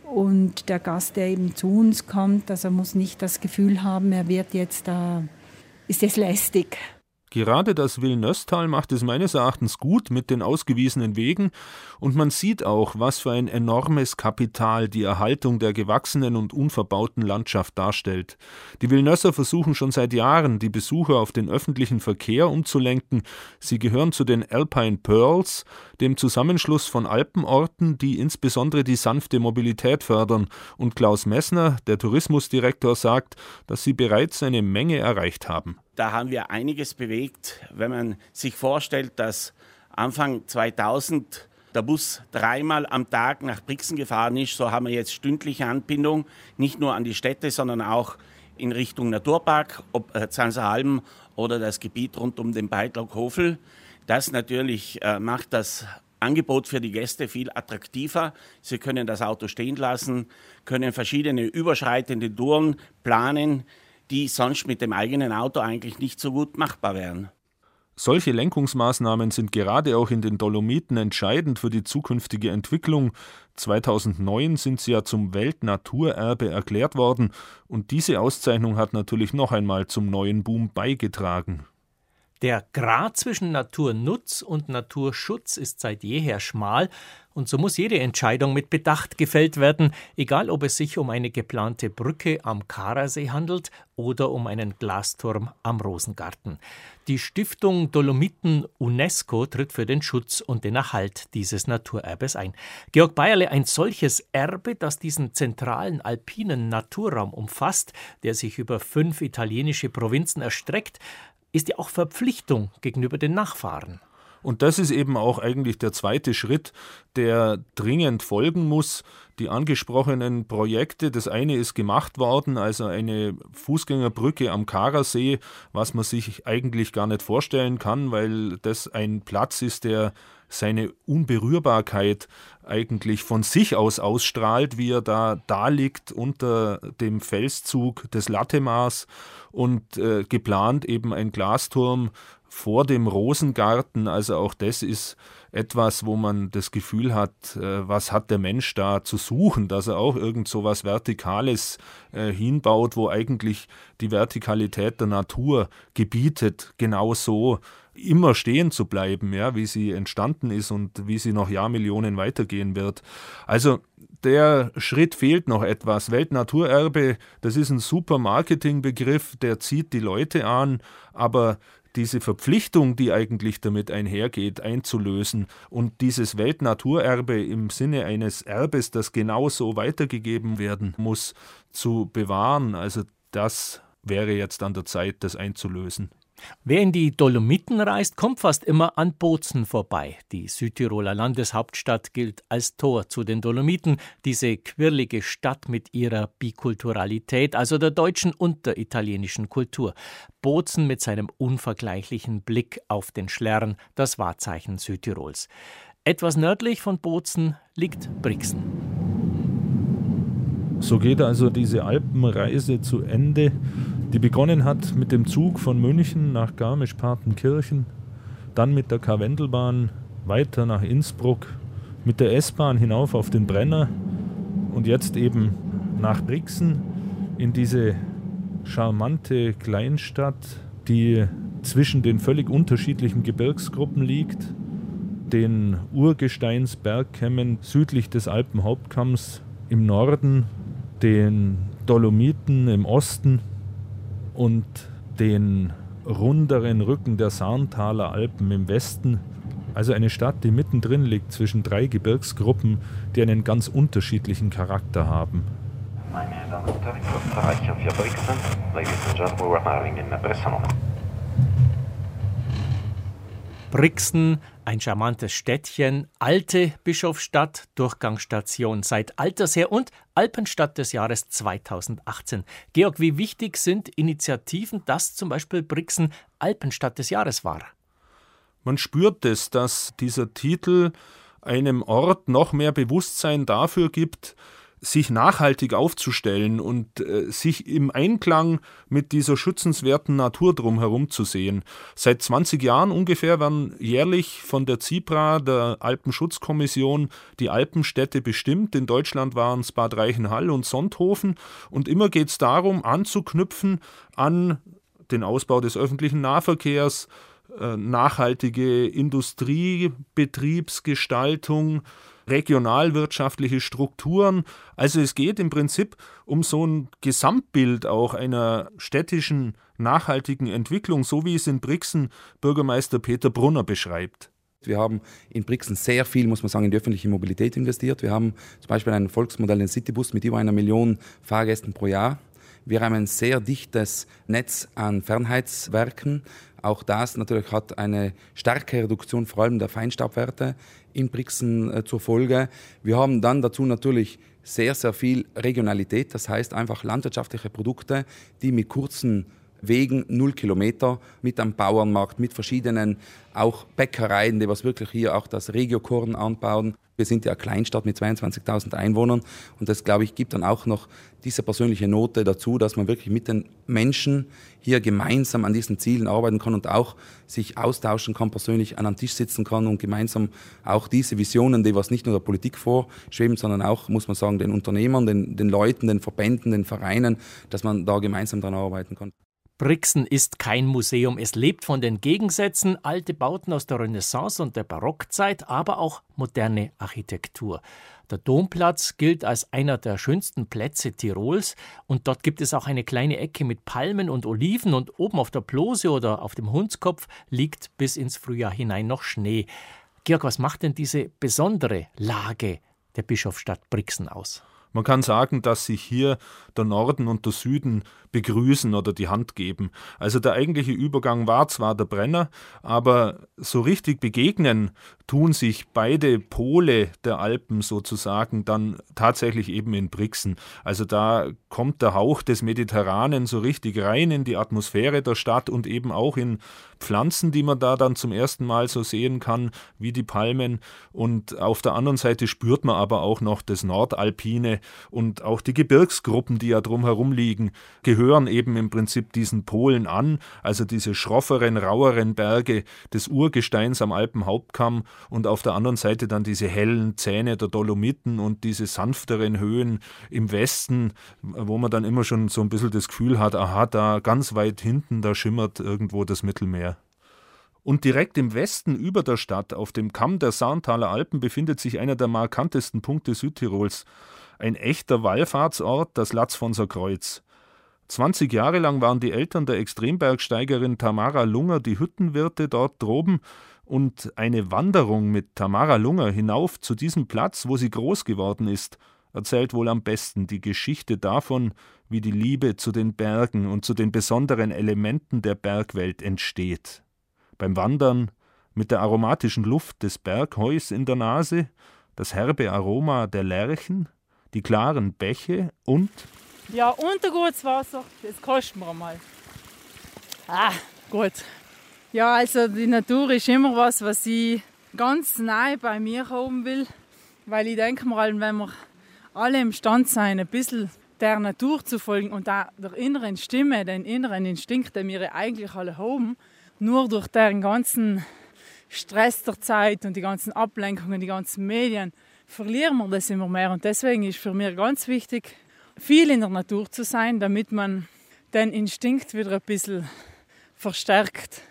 Speaker 26: Und der Gast, der eben zu uns kommt, also muss nicht das Gefühl haben, er wird jetzt da, ist jetzt lästig.
Speaker 9: Gerade das Villenöstal macht es meines Erachtens gut mit den ausgewiesenen Wegen und man sieht auch, was für ein enormes Kapital die Erhaltung der gewachsenen und unverbauten Landschaft darstellt. Die Villenösser versuchen schon seit Jahren, die Besucher auf den öffentlichen Verkehr umzulenken. Sie gehören zu den Alpine Pearls, dem Zusammenschluss von Alpenorten, die insbesondere die sanfte Mobilität fördern. Und Klaus Messner, der Tourismusdirektor, sagt, dass sie bereits eine Menge erreicht haben.
Speaker 7: Da haben wir einiges bewegt, wenn man sich vorstellt, dass Anfang 2000 der Bus dreimal am Tag nach Brixen gefahren ist. So haben wir jetzt stündliche Anbindung, nicht nur an die Städte, sondern auch in Richtung Naturpark, ob äh, oder das Gebiet rund um den Beitrag Hofel. Das natürlich äh, macht das Angebot für die Gäste viel attraktiver. Sie können das Auto stehen lassen, können verschiedene überschreitende Touren planen, die sonst mit dem eigenen Auto eigentlich nicht so gut machbar wären.
Speaker 9: Solche Lenkungsmaßnahmen sind gerade auch in den Dolomiten entscheidend für die zukünftige Entwicklung. 2009 sind sie ja zum Weltnaturerbe erklärt worden und diese Auszeichnung hat natürlich noch einmal zum neuen Boom beigetragen.
Speaker 3: Der Grad zwischen Naturnutz und Naturschutz ist seit jeher schmal, und so muss jede Entscheidung mit Bedacht gefällt werden, egal ob es sich um eine geplante Brücke am Karasee handelt oder um einen Glasturm am Rosengarten. Die Stiftung Dolomiten UNESCO tritt für den Schutz und den Erhalt dieses Naturerbes ein. Georg Bayerle, ein solches Erbe, das diesen zentralen alpinen Naturraum umfasst, der sich über fünf italienische Provinzen erstreckt, ist ja auch Verpflichtung gegenüber den Nachfahren.
Speaker 9: Und das ist eben auch eigentlich der zweite Schritt, der dringend folgen muss. Die angesprochenen Projekte, das eine ist gemacht worden, also eine Fußgängerbrücke am Karasee, was man sich eigentlich gar nicht vorstellen kann, weil das ein Platz ist, der seine Unberührbarkeit eigentlich von sich aus ausstrahlt, wie er da da liegt unter dem Felszug des Lattemars und äh, geplant eben ein Glasturm vor dem Rosengarten. Also auch das ist etwas, wo man das Gefühl hat, äh, was hat der Mensch da zu suchen, dass er auch irgend so was Vertikales äh, hinbaut, wo eigentlich die Vertikalität der Natur gebietet, genau so immer stehen zu bleiben, ja, wie sie entstanden ist und wie sie noch Jahrmillionen weitergehen wird. Also der Schritt fehlt noch etwas. Weltnaturerbe, das ist ein super Marketingbegriff, der zieht die Leute an, aber diese Verpflichtung, die eigentlich damit einhergeht, einzulösen und dieses Weltnaturerbe im Sinne eines Erbes, das genauso weitergegeben werden muss, zu bewahren, also das wäre jetzt an der Zeit, das einzulösen.
Speaker 3: Wer in die Dolomiten reist, kommt fast immer an Bozen vorbei. Die Südtiroler Landeshauptstadt gilt als Tor zu den Dolomiten, diese quirlige Stadt mit ihrer Bikulturalität, also der deutschen und der italienischen Kultur. Bozen mit seinem unvergleichlichen Blick auf den Schlern, das Wahrzeichen Südtirols. Etwas nördlich von Bozen liegt Brixen.
Speaker 27: So geht also diese Alpenreise zu Ende die begonnen hat mit dem Zug von München nach Garmisch-Partenkirchen, dann mit der Karwendelbahn weiter nach Innsbruck, mit der S-Bahn hinauf auf den Brenner und jetzt eben nach Brixen in diese charmante Kleinstadt, die zwischen den völlig unterschiedlichen Gebirgsgruppen liegt, den Urgesteinsbergkämmen südlich des Alpenhauptkamms im Norden, den Dolomiten im Osten und den runderen Rücken der Sarntaler Alpen im Westen. Also eine Stadt, die mittendrin liegt zwischen drei Gebirgsgruppen, die einen ganz unterschiedlichen Charakter haben. Meine Damen und Herren, Österreicher für Brixen. Ladies and gentlemen, we're arriving in Bressanone.
Speaker 3: Brixen, ein charmantes Städtchen, alte Bischofsstadt, Durchgangsstation seit alters her und Alpenstadt des Jahres 2018. Georg, wie wichtig sind Initiativen, dass zum Beispiel Brixen Alpenstadt des Jahres war?
Speaker 9: Man spürt es, dass dieser Titel einem Ort noch mehr Bewusstsein dafür gibt, sich nachhaltig aufzustellen und äh, sich im Einklang mit dieser schützenswerten Natur drumherum zu sehen. Seit 20 Jahren ungefähr werden jährlich von der ZIPRA, der Alpenschutzkommission, die Alpenstädte bestimmt. In Deutschland waren es Bad Reichenhall und Sonthofen. Und immer geht es darum, anzuknüpfen an den Ausbau des öffentlichen Nahverkehrs, äh, nachhaltige Industriebetriebsgestaltung, regionalwirtschaftliche Strukturen. Also es geht im Prinzip um so ein Gesamtbild auch einer städtischen nachhaltigen Entwicklung, so wie es in Brixen Bürgermeister Peter Brunner beschreibt.
Speaker 28: Wir haben in Brixen sehr viel, muss man sagen, in die öffentliche Mobilität investiert. Wir haben zum Beispiel ein Volksmodell, den Citybus mit über einer Million Fahrgästen pro Jahr. Wir haben ein sehr dichtes Netz an Fernheitswerken. Auch das natürlich hat eine starke Reduktion vor allem der Feinstaubwerte in Brixen äh, zur Folge. Wir haben dann dazu natürlich sehr, sehr viel Regionalität, das heißt einfach landwirtschaftliche Produkte, die mit kurzen Wegen, null Kilometer, mit einem Bauernmarkt, mit verschiedenen auch Bäckereien, die was wirklich hier auch das Regiokorn anbauen. Wir sind ja eine Kleinstadt mit 22.000 Einwohnern und das, glaube ich, gibt dann auch noch diese persönliche Note dazu, dass man wirklich mit den Menschen hier gemeinsam an diesen Zielen arbeiten kann und auch sich austauschen kann, persönlich an einem Tisch sitzen kann und gemeinsam auch diese Visionen, die was nicht nur der Politik vorschweben, sondern auch, muss man sagen, den Unternehmern, den, den Leuten, den Verbänden, den Vereinen, dass man da gemeinsam daran arbeiten kann.
Speaker 3: Brixen ist kein Museum. Es lebt von den Gegensätzen, alte Bauten aus der Renaissance und der Barockzeit, aber auch moderne Architektur. Der Domplatz gilt als einer der schönsten Plätze Tirols und dort gibt es auch eine kleine Ecke mit Palmen und Oliven und oben auf der Plose oder auf dem Hundskopf liegt bis ins Frühjahr hinein noch Schnee. Georg, was macht denn diese besondere Lage der Bischofsstadt Brixen aus?
Speaker 9: Man kann sagen, dass sich hier der Norden und der Süden begrüßen oder die Hand geben. Also der eigentliche Übergang war zwar der Brenner, aber so richtig begegnen tun sich beide Pole der Alpen sozusagen dann tatsächlich eben in Brixen. Also da kommt der Hauch des Mediterranen so richtig rein in die Atmosphäre der Stadt und eben auch in Pflanzen, die man da dann zum ersten Mal so sehen kann, wie die Palmen. Und auf der anderen Seite spürt man aber auch noch das Nordalpine und auch die Gebirgsgruppen, die ja drumherum liegen, gehören eben im Prinzip diesen Polen an, also diese schrofferen, raueren Berge des Urgesteins am Alpenhauptkamm und auf der anderen Seite dann diese hellen Zähne der Dolomiten und diese sanfteren Höhen im Westen, wo man dann immer schon so ein bisschen das Gefühl hat, aha, da ganz weit hinten, da schimmert irgendwo das Mittelmeer. Und direkt im Westen über der Stadt, auf dem Kamm der Sarntaler Alpen, befindet sich einer der markantesten Punkte Südtirols. Ein echter Wallfahrtsort, das Latzfonser Kreuz. 20 Jahre lang waren die Eltern der Extrembergsteigerin Tamara Lunger die Hüttenwirte dort droben und eine Wanderung mit Tamara Lunger hinauf zu diesem Platz, wo sie groß geworden ist, erzählt wohl am besten die Geschichte davon,
Speaker 17: wie die Liebe zu den Bergen und zu den besonderen Elementen der Bergwelt entsteht. Beim Wandern mit der aromatischen Luft des Bergheus in der Nase, das herbe Aroma der Lerchen, die klaren Bäche und
Speaker 29: Ja, und ein gutes Wasser, das kosten wir mal. Ah, gut. Ja, also die Natur ist immer was, was ich ganz nahe bei mir haben will, weil ich denke mal, wenn wir alle imstand sein, ein bisschen der Natur zu folgen und auch der inneren Stimme, den inneren Instinkt, den wir eigentlich alle haben, nur durch den ganzen Stress der Zeit und die ganzen Ablenkungen, die ganzen Medien, verlieren wir das immer mehr. Und deswegen ist für mich ganz wichtig, viel in der Natur zu sein, damit man den Instinkt wieder ein bisschen verstärkt.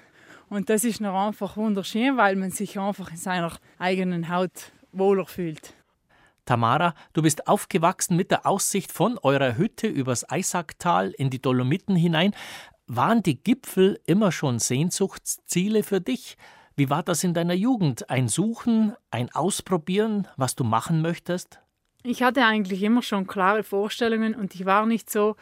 Speaker 29: Und das ist noch einfach wunderschön, weil man sich einfach in seiner eigenen Haut wohler fühlt.
Speaker 3: Tamara, du bist aufgewachsen mit der Aussicht von eurer Hütte übers Eisacktal in die Dolomiten hinein. Waren die Gipfel immer schon Sehnsuchtsziele für dich? Wie war das in deiner Jugend? Ein Suchen, ein Ausprobieren, was du machen möchtest?
Speaker 29: Ich hatte eigentlich immer schon klare Vorstellungen und ich war nicht so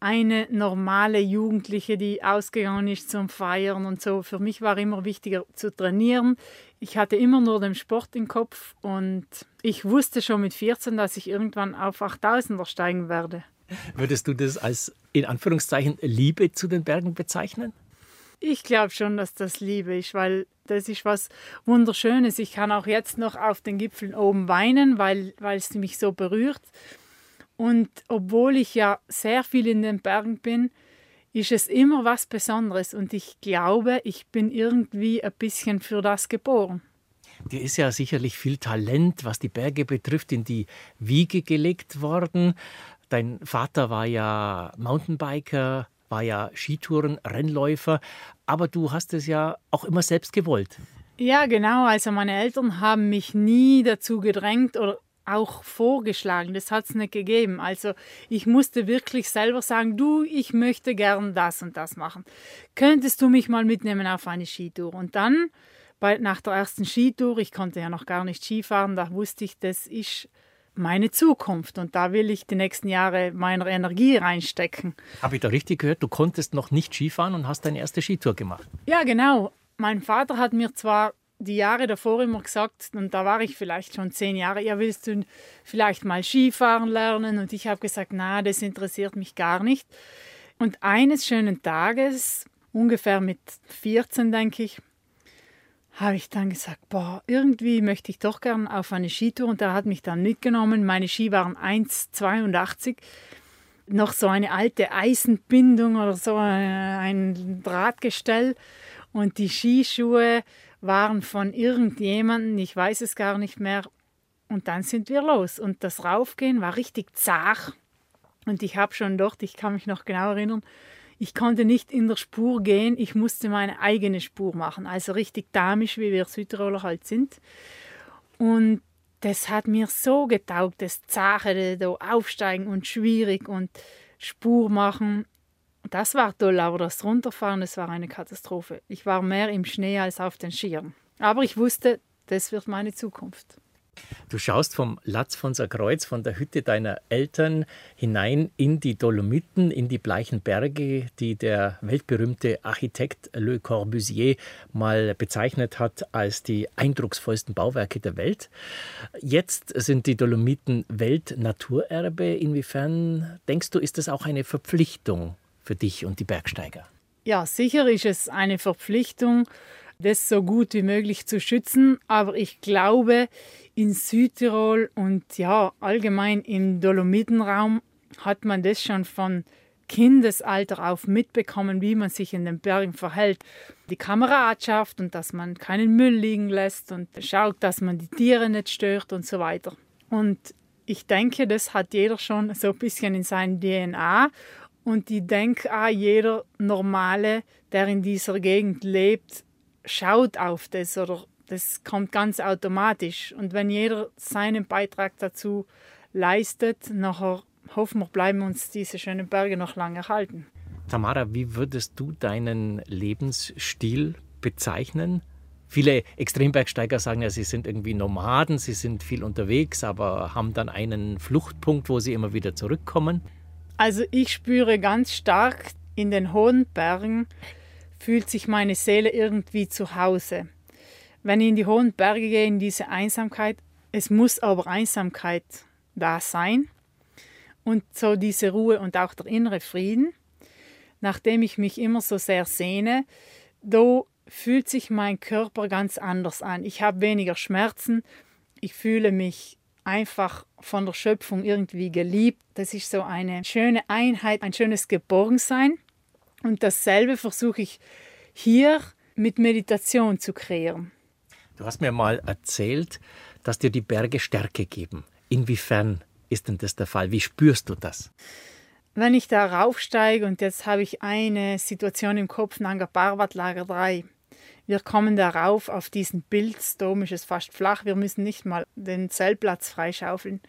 Speaker 29: eine normale Jugendliche, die ausgegangen ist zum Feiern und so. Für mich war immer wichtiger zu trainieren. Ich hatte immer nur den Sport im Kopf und ich wusste schon mit 14, dass ich irgendwann auf 8000er steigen werde.
Speaker 3: Würdest du das als in Anführungszeichen Liebe zu den Bergen bezeichnen?
Speaker 29: Ich glaube schon, dass das Liebe ist, weil das ist was Wunderschönes. Ich kann auch jetzt noch auf den Gipfeln oben weinen, weil, weil es mich so berührt. Und obwohl ich ja sehr viel in den Bergen bin, ist es immer was Besonderes. Und ich glaube, ich bin irgendwie ein bisschen für das geboren.
Speaker 3: Dir ist ja sicherlich viel Talent, was die Berge betrifft, in die Wiege gelegt worden. Dein Vater war ja Mountainbiker, war ja Skitouren, Rennläufer, aber du hast es ja auch immer selbst gewollt.
Speaker 29: Ja, genau. Also meine Eltern haben mich nie dazu gedrängt oder auch vorgeschlagen. Das hat es nicht gegeben. Also ich musste wirklich selber sagen, du, ich möchte gern das und das machen. Könntest du mich mal mitnehmen auf eine Skitour? Und dann, bei, nach der ersten Skitour, ich konnte ja noch gar nicht Skifahren, da wusste ich, das ist meine Zukunft und da will ich die nächsten Jahre meine Energie reinstecken.
Speaker 3: Habe ich da richtig gehört? Du konntest noch nicht Skifahren und hast deine erste Skitour gemacht.
Speaker 29: Ja, genau. Mein Vater hat mir zwar die Jahre davor immer gesagt, und da war ich vielleicht schon zehn Jahre, ja, willst du vielleicht mal Skifahren lernen? Und ich habe gesagt, na, das interessiert mich gar nicht. Und eines schönen Tages, ungefähr mit 14, denke ich, habe ich dann gesagt, boah, irgendwie möchte ich doch gern auf eine Skitour und er hat mich dann mitgenommen. Meine Ski waren 1,82, noch so eine alte Eisenbindung oder so ein Drahtgestell und die Skischuhe waren von irgendjemandem, ich weiß es gar nicht mehr. Und dann sind wir los und das Raufgehen war richtig zart und ich habe schon dort, ich kann mich noch genau erinnern, ich konnte nicht in der Spur gehen, ich musste meine eigene Spur machen, also richtig damisch, wie wir Südtiroler halt sind. Und das hat mir so getaugt, das Zache, da aufsteigen und schwierig und Spur machen. Das war toll, aber das Runterfahren, das war eine Katastrophe. Ich war mehr im Schnee als auf den Skiern. Aber ich wusste, das wird meine Zukunft.
Speaker 3: Du schaust vom Latz von Kreuz, von der Hütte deiner Eltern hinein in die Dolomiten, in die bleichen Berge, die der weltberühmte Architekt Le Corbusier mal bezeichnet hat als die eindrucksvollsten Bauwerke der Welt. Jetzt sind die Dolomiten Weltnaturerbe. Inwiefern denkst du, ist das auch eine Verpflichtung für dich und die Bergsteiger?
Speaker 29: Ja, sicher ist es eine Verpflichtung, das so gut wie möglich zu schützen. Aber ich glaube, in Südtirol und ja, allgemein im Dolomitenraum hat man das schon von Kindesalter auf mitbekommen, wie man sich in den Bergen verhält. Die Kameradschaft und dass man keinen Müll liegen lässt und schaut, dass man die Tiere nicht stört und so weiter. Und ich denke, das hat jeder schon so ein bisschen in seinem DNA. Und ich denke auch, jeder Normale, der in dieser Gegend lebt, schaut auf das oder das kommt ganz automatisch. Und wenn jeder seinen Beitrag dazu leistet, nachher hoffen wir, bleiben uns diese schönen Berge noch lange erhalten.
Speaker 3: Tamara, wie würdest du deinen Lebensstil bezeichnen? Viele Extrembergsteiger sagen ja, sie sind irgendwie Nomaden, sie sind viel unterwegs, aber haben dann einen Fluchtpunkt, wo sie immer wieder zurückkommen.
Speaker 29: Also ich spüre ganz stark in den hohen Bergen fühlt sich meine Seele irgendwie zu Hause. Wenn ich in die hohen Berge gehe, in diese Einsamkeit, es muss aber Einsamkeit da sein und so diese Ruhe und auch der innere Frieden, nachdem ich mich immer so sehr sehne, da fühlt sich mein Körper ganz anders an. Ich habe weniger Schmerzen, ich fühle mich einfach von der Schöpfung irgendwie geliebt. Das ist so eine schöne Einheit, ein schönes Geborgensein. Und dasselbe versuche ich hier mit Meditation zu kreieren.
Speaker 3: Du hast mir mal erzählt, dass dir die Berge Stärke geben. Inwiefern ist denn das der Fall? Wie spürst du das?
Speaker 29: Wenn ich da raufsteige und jetzt habe ich eine Situation im Kopf, Nanga Parbat Lager 3. Wir kommen darauf auf diesen Pilzdom, ist es fast flach, wir müssen nicht mal den Zeltplatz freischaufeln.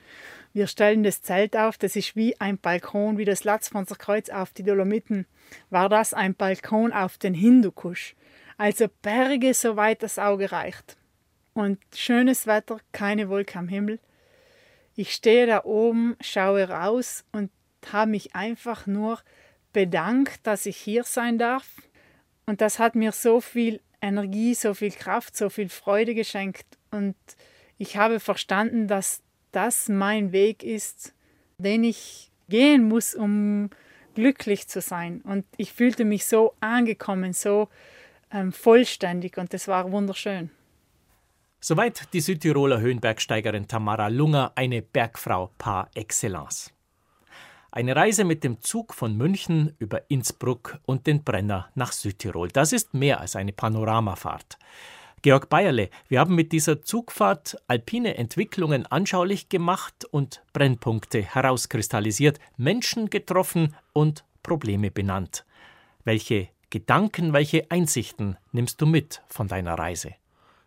Speaker 29: Wir stellen das Zelt auf, das ist wie ein Balkon, wie das Latzfonser Kreuz auf die Dolomiten, war das ein Balkon auf den Hindukusch. Also Berge, soweit das Auge reicht. Und schönes Wetter, keine Wolke am Himmel. Ich stehe da oben, schaue raus und habe mich einfach nur bedankt, dass ich hier sein darf. Und das hat mir so viel Energie, so viel Kraft, so viel Freude geschenkt. Und ich habe verstanden, dass das mein Weg ist, den ich gehen muss, um glücklich zu sein. Und ich fühlte mich so angekommen, so ähm, vollständig und das war wunderschön.
Speaker 3: Soweit die Südtiroler Höhenbergsteigerin Tamara Lunger, eine Bergfrau par excellence. Eine Reise mit dem Zug von München über Innsbruck und den Brenner nach Südtirol. Das ist mehr als eine Panoramafahrt. Georg Bayerle, wir haben mit dieser Zugfahrt alpine Entwicklungen anschaulich gemacht und Brennpunkte herauskristallisiert, Menschen getroffen und Probleme benannt. Welche Gedanken, welche Einsichten nimmst du mit von deiner Reise?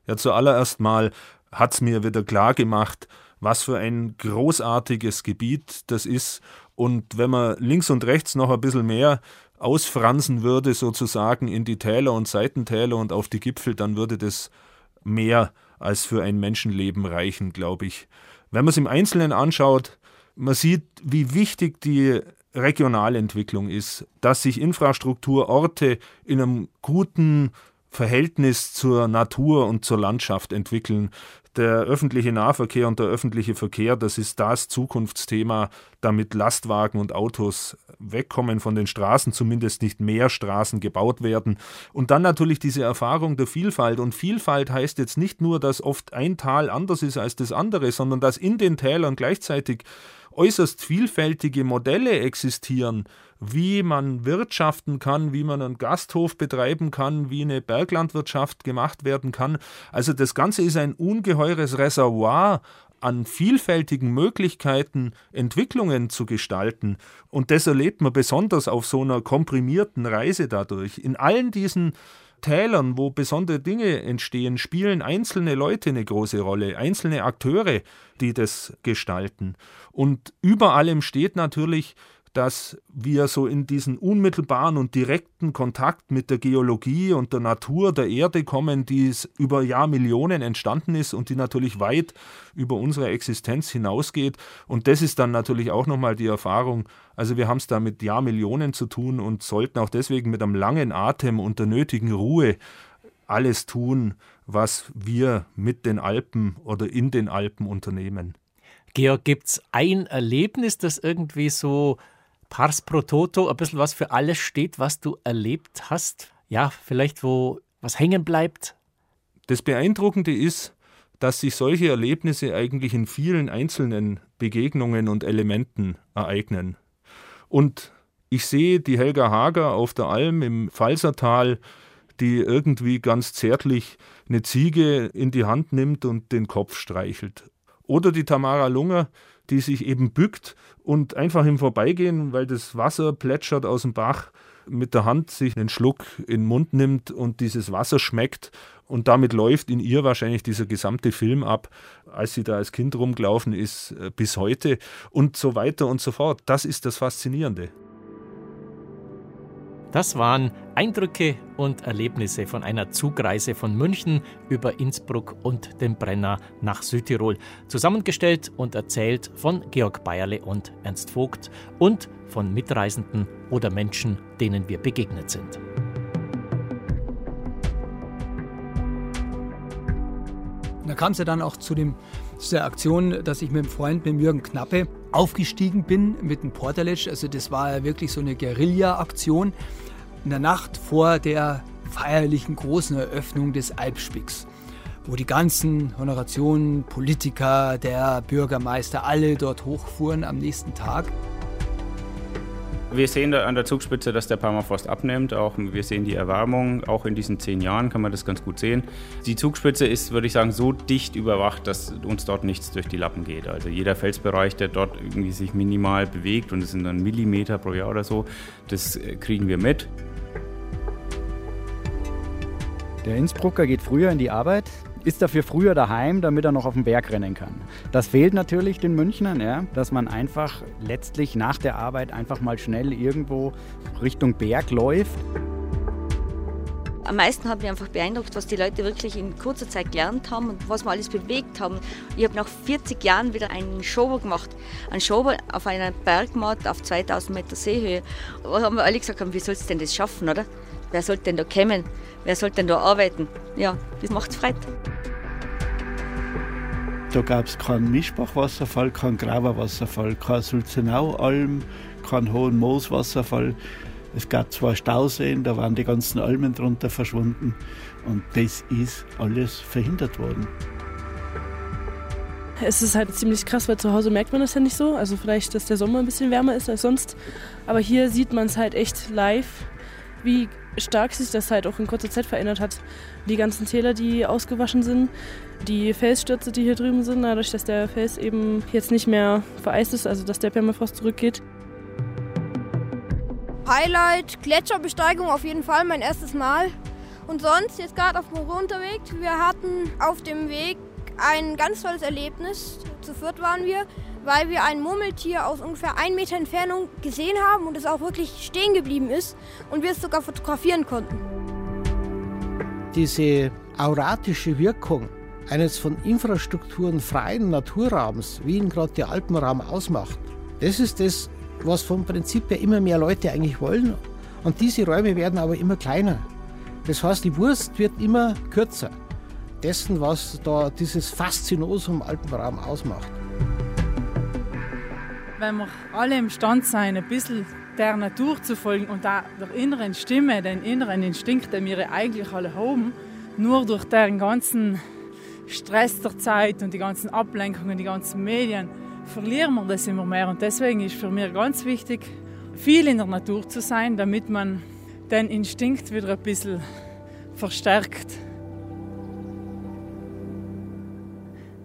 Speaker 9: Ja, zuallererst mal hat es mir wieder klar gemacht, was für ein großartiges Gebiet das ist. Und wenn man links und rechts noch ein bisschen mehr ausfransen würde, sozusagen in die Täler und Seitentäler und auf die Gipfel, dann würde das mehr als für ein Menschenleben reichen, glaube ich. Wenn man es im Einzelnen anschaut, man sieht, wie wichtig die Regionalentwicklung ist, dass sich Infrastrukturorte in einem guten Verhältnis zur Natur und zur Landschaft entwickeln. Der öffentliche Nahverkehr und der öffentliche Verkehr, das ist das Zukunftsthema, damit Lastwagen und Autos wegkommen von den Straßen, zumindest nicht mehr Straßen gebaut werden. Und dann natürlich diese Erfahrung der Vielfalt. Und Vielfalt heißt jetzt nicht nur, dass oft ein Tal anders ist als das andere, sondern dass in den Tälern gleichzeitig äußerst vielfältige Modelle existieren, wie man wirtschaften kann, wie man einen Gasthof betreiben kann, wie eine Berglandwirtschaft gemacht werden kann. Also das Ganze ist ein ungeheures Reservoir an vielfältigen Möglichkeiten, Entwicklungen zu gestalten. Und das erlebt man besonders auf so einer komprimierten Reise dadurch. In allen diesen Tälern, wo besondere Dinge entstehen, spielen einzelne Leute eine große Rolle, einzelne Akteure, die das gestalten. Und über allem steht natürlich dass wir so in diesen unmittelbaren und direkten Kontakt mit der Geologie und der Natur der Erde kommen, die über Jahrmillionen entstanden ist und die natürlich weit über unsere Existenz hinausgeht. Und das ist dann natürlich auch nochmal die Erfahrung. Also wir haben es da mit Jahrmillionen zu tun und sollten auch deswegen mit einem langen Atem und der nötigen Ruhe alles tun, was wir mit den Alpen oder in den Alpen unternehmen.
Speaker 3: Georg, gibt es ein Erlebnis, das irgendwie so Pars pro Toto, ein bisschen was für alles steht, was du erlebt hast? Ja, vielleicht wo was hängen bleibt?
Speaker 9: Das Beeindruckende ist, dass sich solche Erlebnisse eigentlich in vielen einzelnen Begegnungen und Elementen ereignen. Und ich sehe die Helga Hager auf der Alm im Pfalzertal, die irgendwie ganz zärtlich eine Ziege in die Hand nimmt und den Kopf streichelt. Oder die Tamara Lunger, die sich eben bückt und einfach im Vorbeigehen, weil das Wasser plätschert aus dem Bach, mit der Hand sich einen Schluck in den Mund nimmt und dieses Wasser schmeckt. Und damit läuft in ihr wahrscheinlich dieser gesamte Film ab, als sie da als Kind rumgelaufen ist, äh, bis heute und so weiter und so fort. Das ist das Faszinierende.
Speaker 3: Das waren Eindrücke und Erlebnisse von einer Zugreise von München über Innsbruck und den Brenner nach Südtirol. Zusammengestellt und erzählt von Georg Bayerle und Ernst Vogt und von Mitreisenden oder Menschen, denen wir begegnet sind.
Speaker 30: Da kam es ja dann auch zu, dem, zu der Aktion, dass ich mit dem Freund, mit Jürgen Knappe, aufgestiegen bin mit dem Porterletsch. Also das war ja wirklich so eine Guerilla-Aktion in der Nacht vor der feierlichen großen Eröffnung des Alpspicks, wo die ganzen Honorationen, Politiker, der Bürgermeister, alle dort hochfuhren am nächsten Tag.
Speaker 31: Wir sehen an der Zugspitze, dass der Permafrost abnimmt. Auch wir sehen die Erwärmung. Auch in diesen zehn Jahren kann man das ganz gut sehen. Die Zugspitze ist, würde ich sagen, so dicht überwacht, dass uns dort nichts durch die Lappen geht. Also jeder Felsbereich, der dort irgendwie sich minimal bewegt, und es sind dann Millimeter pro Jahr oder so, das äh, kriegen wir mit.
Speaker 14: Der Innsbrucker geht früher in die Arbeit, ist dafür früher daheim, damit er noch auf den Berg rennen kann. Das fehlt natürlich den Münchnern, ja, dass man einfach letztlich nach der Arbeit einfach mal schnell irgendwo Richtung Berg läuft.
Speaker 8: Am meisten hat mich einfach beeindruckt, was die Leute wirklich in kurzer Zeit gelernt haben und was wir alles bewegt haben. Ich habe nach 40 Jahren wieder einen Schober gemacht. Einen Schober auf einer Bergmatt auf 2000 Meter Seehöhe. Da haben wir alle gesagt, wie sollst du denn das schaffen, oder? Wer soll denn da kommen? Wer soll denn da arbeiten? Ja, das macht Freude.
Speaker 13: Da gab es keinen Mischbachwasserfall, keinen Graberwasserfall, keinen Sulzenaualm, keinen hohen Mooswasserfall. Es gab zwei Stauseen, da waren die ganzen Almen drunter verschwunden. Und das ist alles verhindert worden.
Speaker 18: Es ist halt ziemlich krass, weil zu Hause merkt man das ja nicht so. Also vielleicht, dass der Sommer ein bisschen wärmer ist als sonst. Aber hier sieht man es halt echt live, wie stark sich das halt auch in kurzer Zeit verändert hat. Die ganzen Täler, die ausgewaschen sind, die Felsstürze, die hier drüben sind, dadurch, dass der Fels eben jetzt nicht mehr vereist ist, also dass der Permafrost zurückgeht.
Speaker 19: Highlight, Gletscherbesteigung auf jeden Fall, mein erstes Mal. Und sonst, jetzt gerade auf dem Unterweg, wir hatten auf dem Weg ein ganz tolles Erlebnis. Zu viert waren wir, weil wir ein Murmeltier aus ungefähr ein Meter Entfernung gesehen haben und es auch wirklich stehen geblieben ist und wir es sogar fotografieren konnten.
Speaker 4: Diese auratische Wirkung eines von Infrastrukturen freien Naturraums, wie ihn gerade der Alpenraum ausmacht, das ist das, was vom Prinzip her immer mehr Leute eigentlich wollen. Und diese Räume werden aber immer kleiner. Das heißt, die Wurst wird immer kürzer. Dessen, was da dieses Faszinosum Alpenraum ausmacht.
Speaker 29: Wenn wir alle imstande sein, ein bisschen der Natur zu folgen und da der inneren Stimme, den inneren Instinkt, den wir eigentlich alle haben, nur durch den ganzen Stress der Zeit und die ganzen Ablenkungen, die ganzen Medien, verlieren wir das immer mehr. Und deswegen ist für mich ganz wichtig, viel in der Natur zu sein, damit man den Instinkt wieder ein bisschen verstärkt.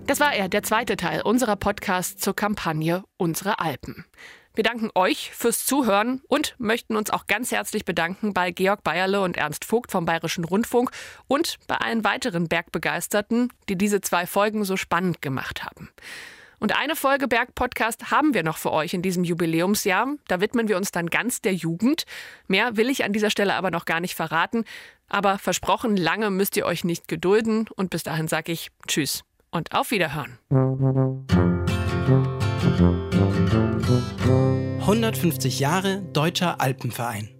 Speaker 1: Das war er, der zweite Teil unserer Podcast zur Kampagne Unsere Alpen. Wir danken euch fürs Zuhören und möchten uns auch ganz herzlich bedanken bei Georg Bayerle und Ernst Vogt vom Bayerischen Rundfunk und bei allen weiteren Bergbegeisterten, die diese zwei Folgen so spannend gemacht haben. Und eine Folge Bergpodcast haben wir noch für euch in diesem Jubiläumsjahr. Da widmen wir uns dann ganz der Jugend. Mehr will ich an dieser Stelle aber noch gar nicht verraten. Aber versprochen, lange müsst ihr euch nicht gedulden. Und bis dahin sage ich Tschüss und auf Wiederhören.
Speaker 32: 150 Jahre Deutscher Alpenverein.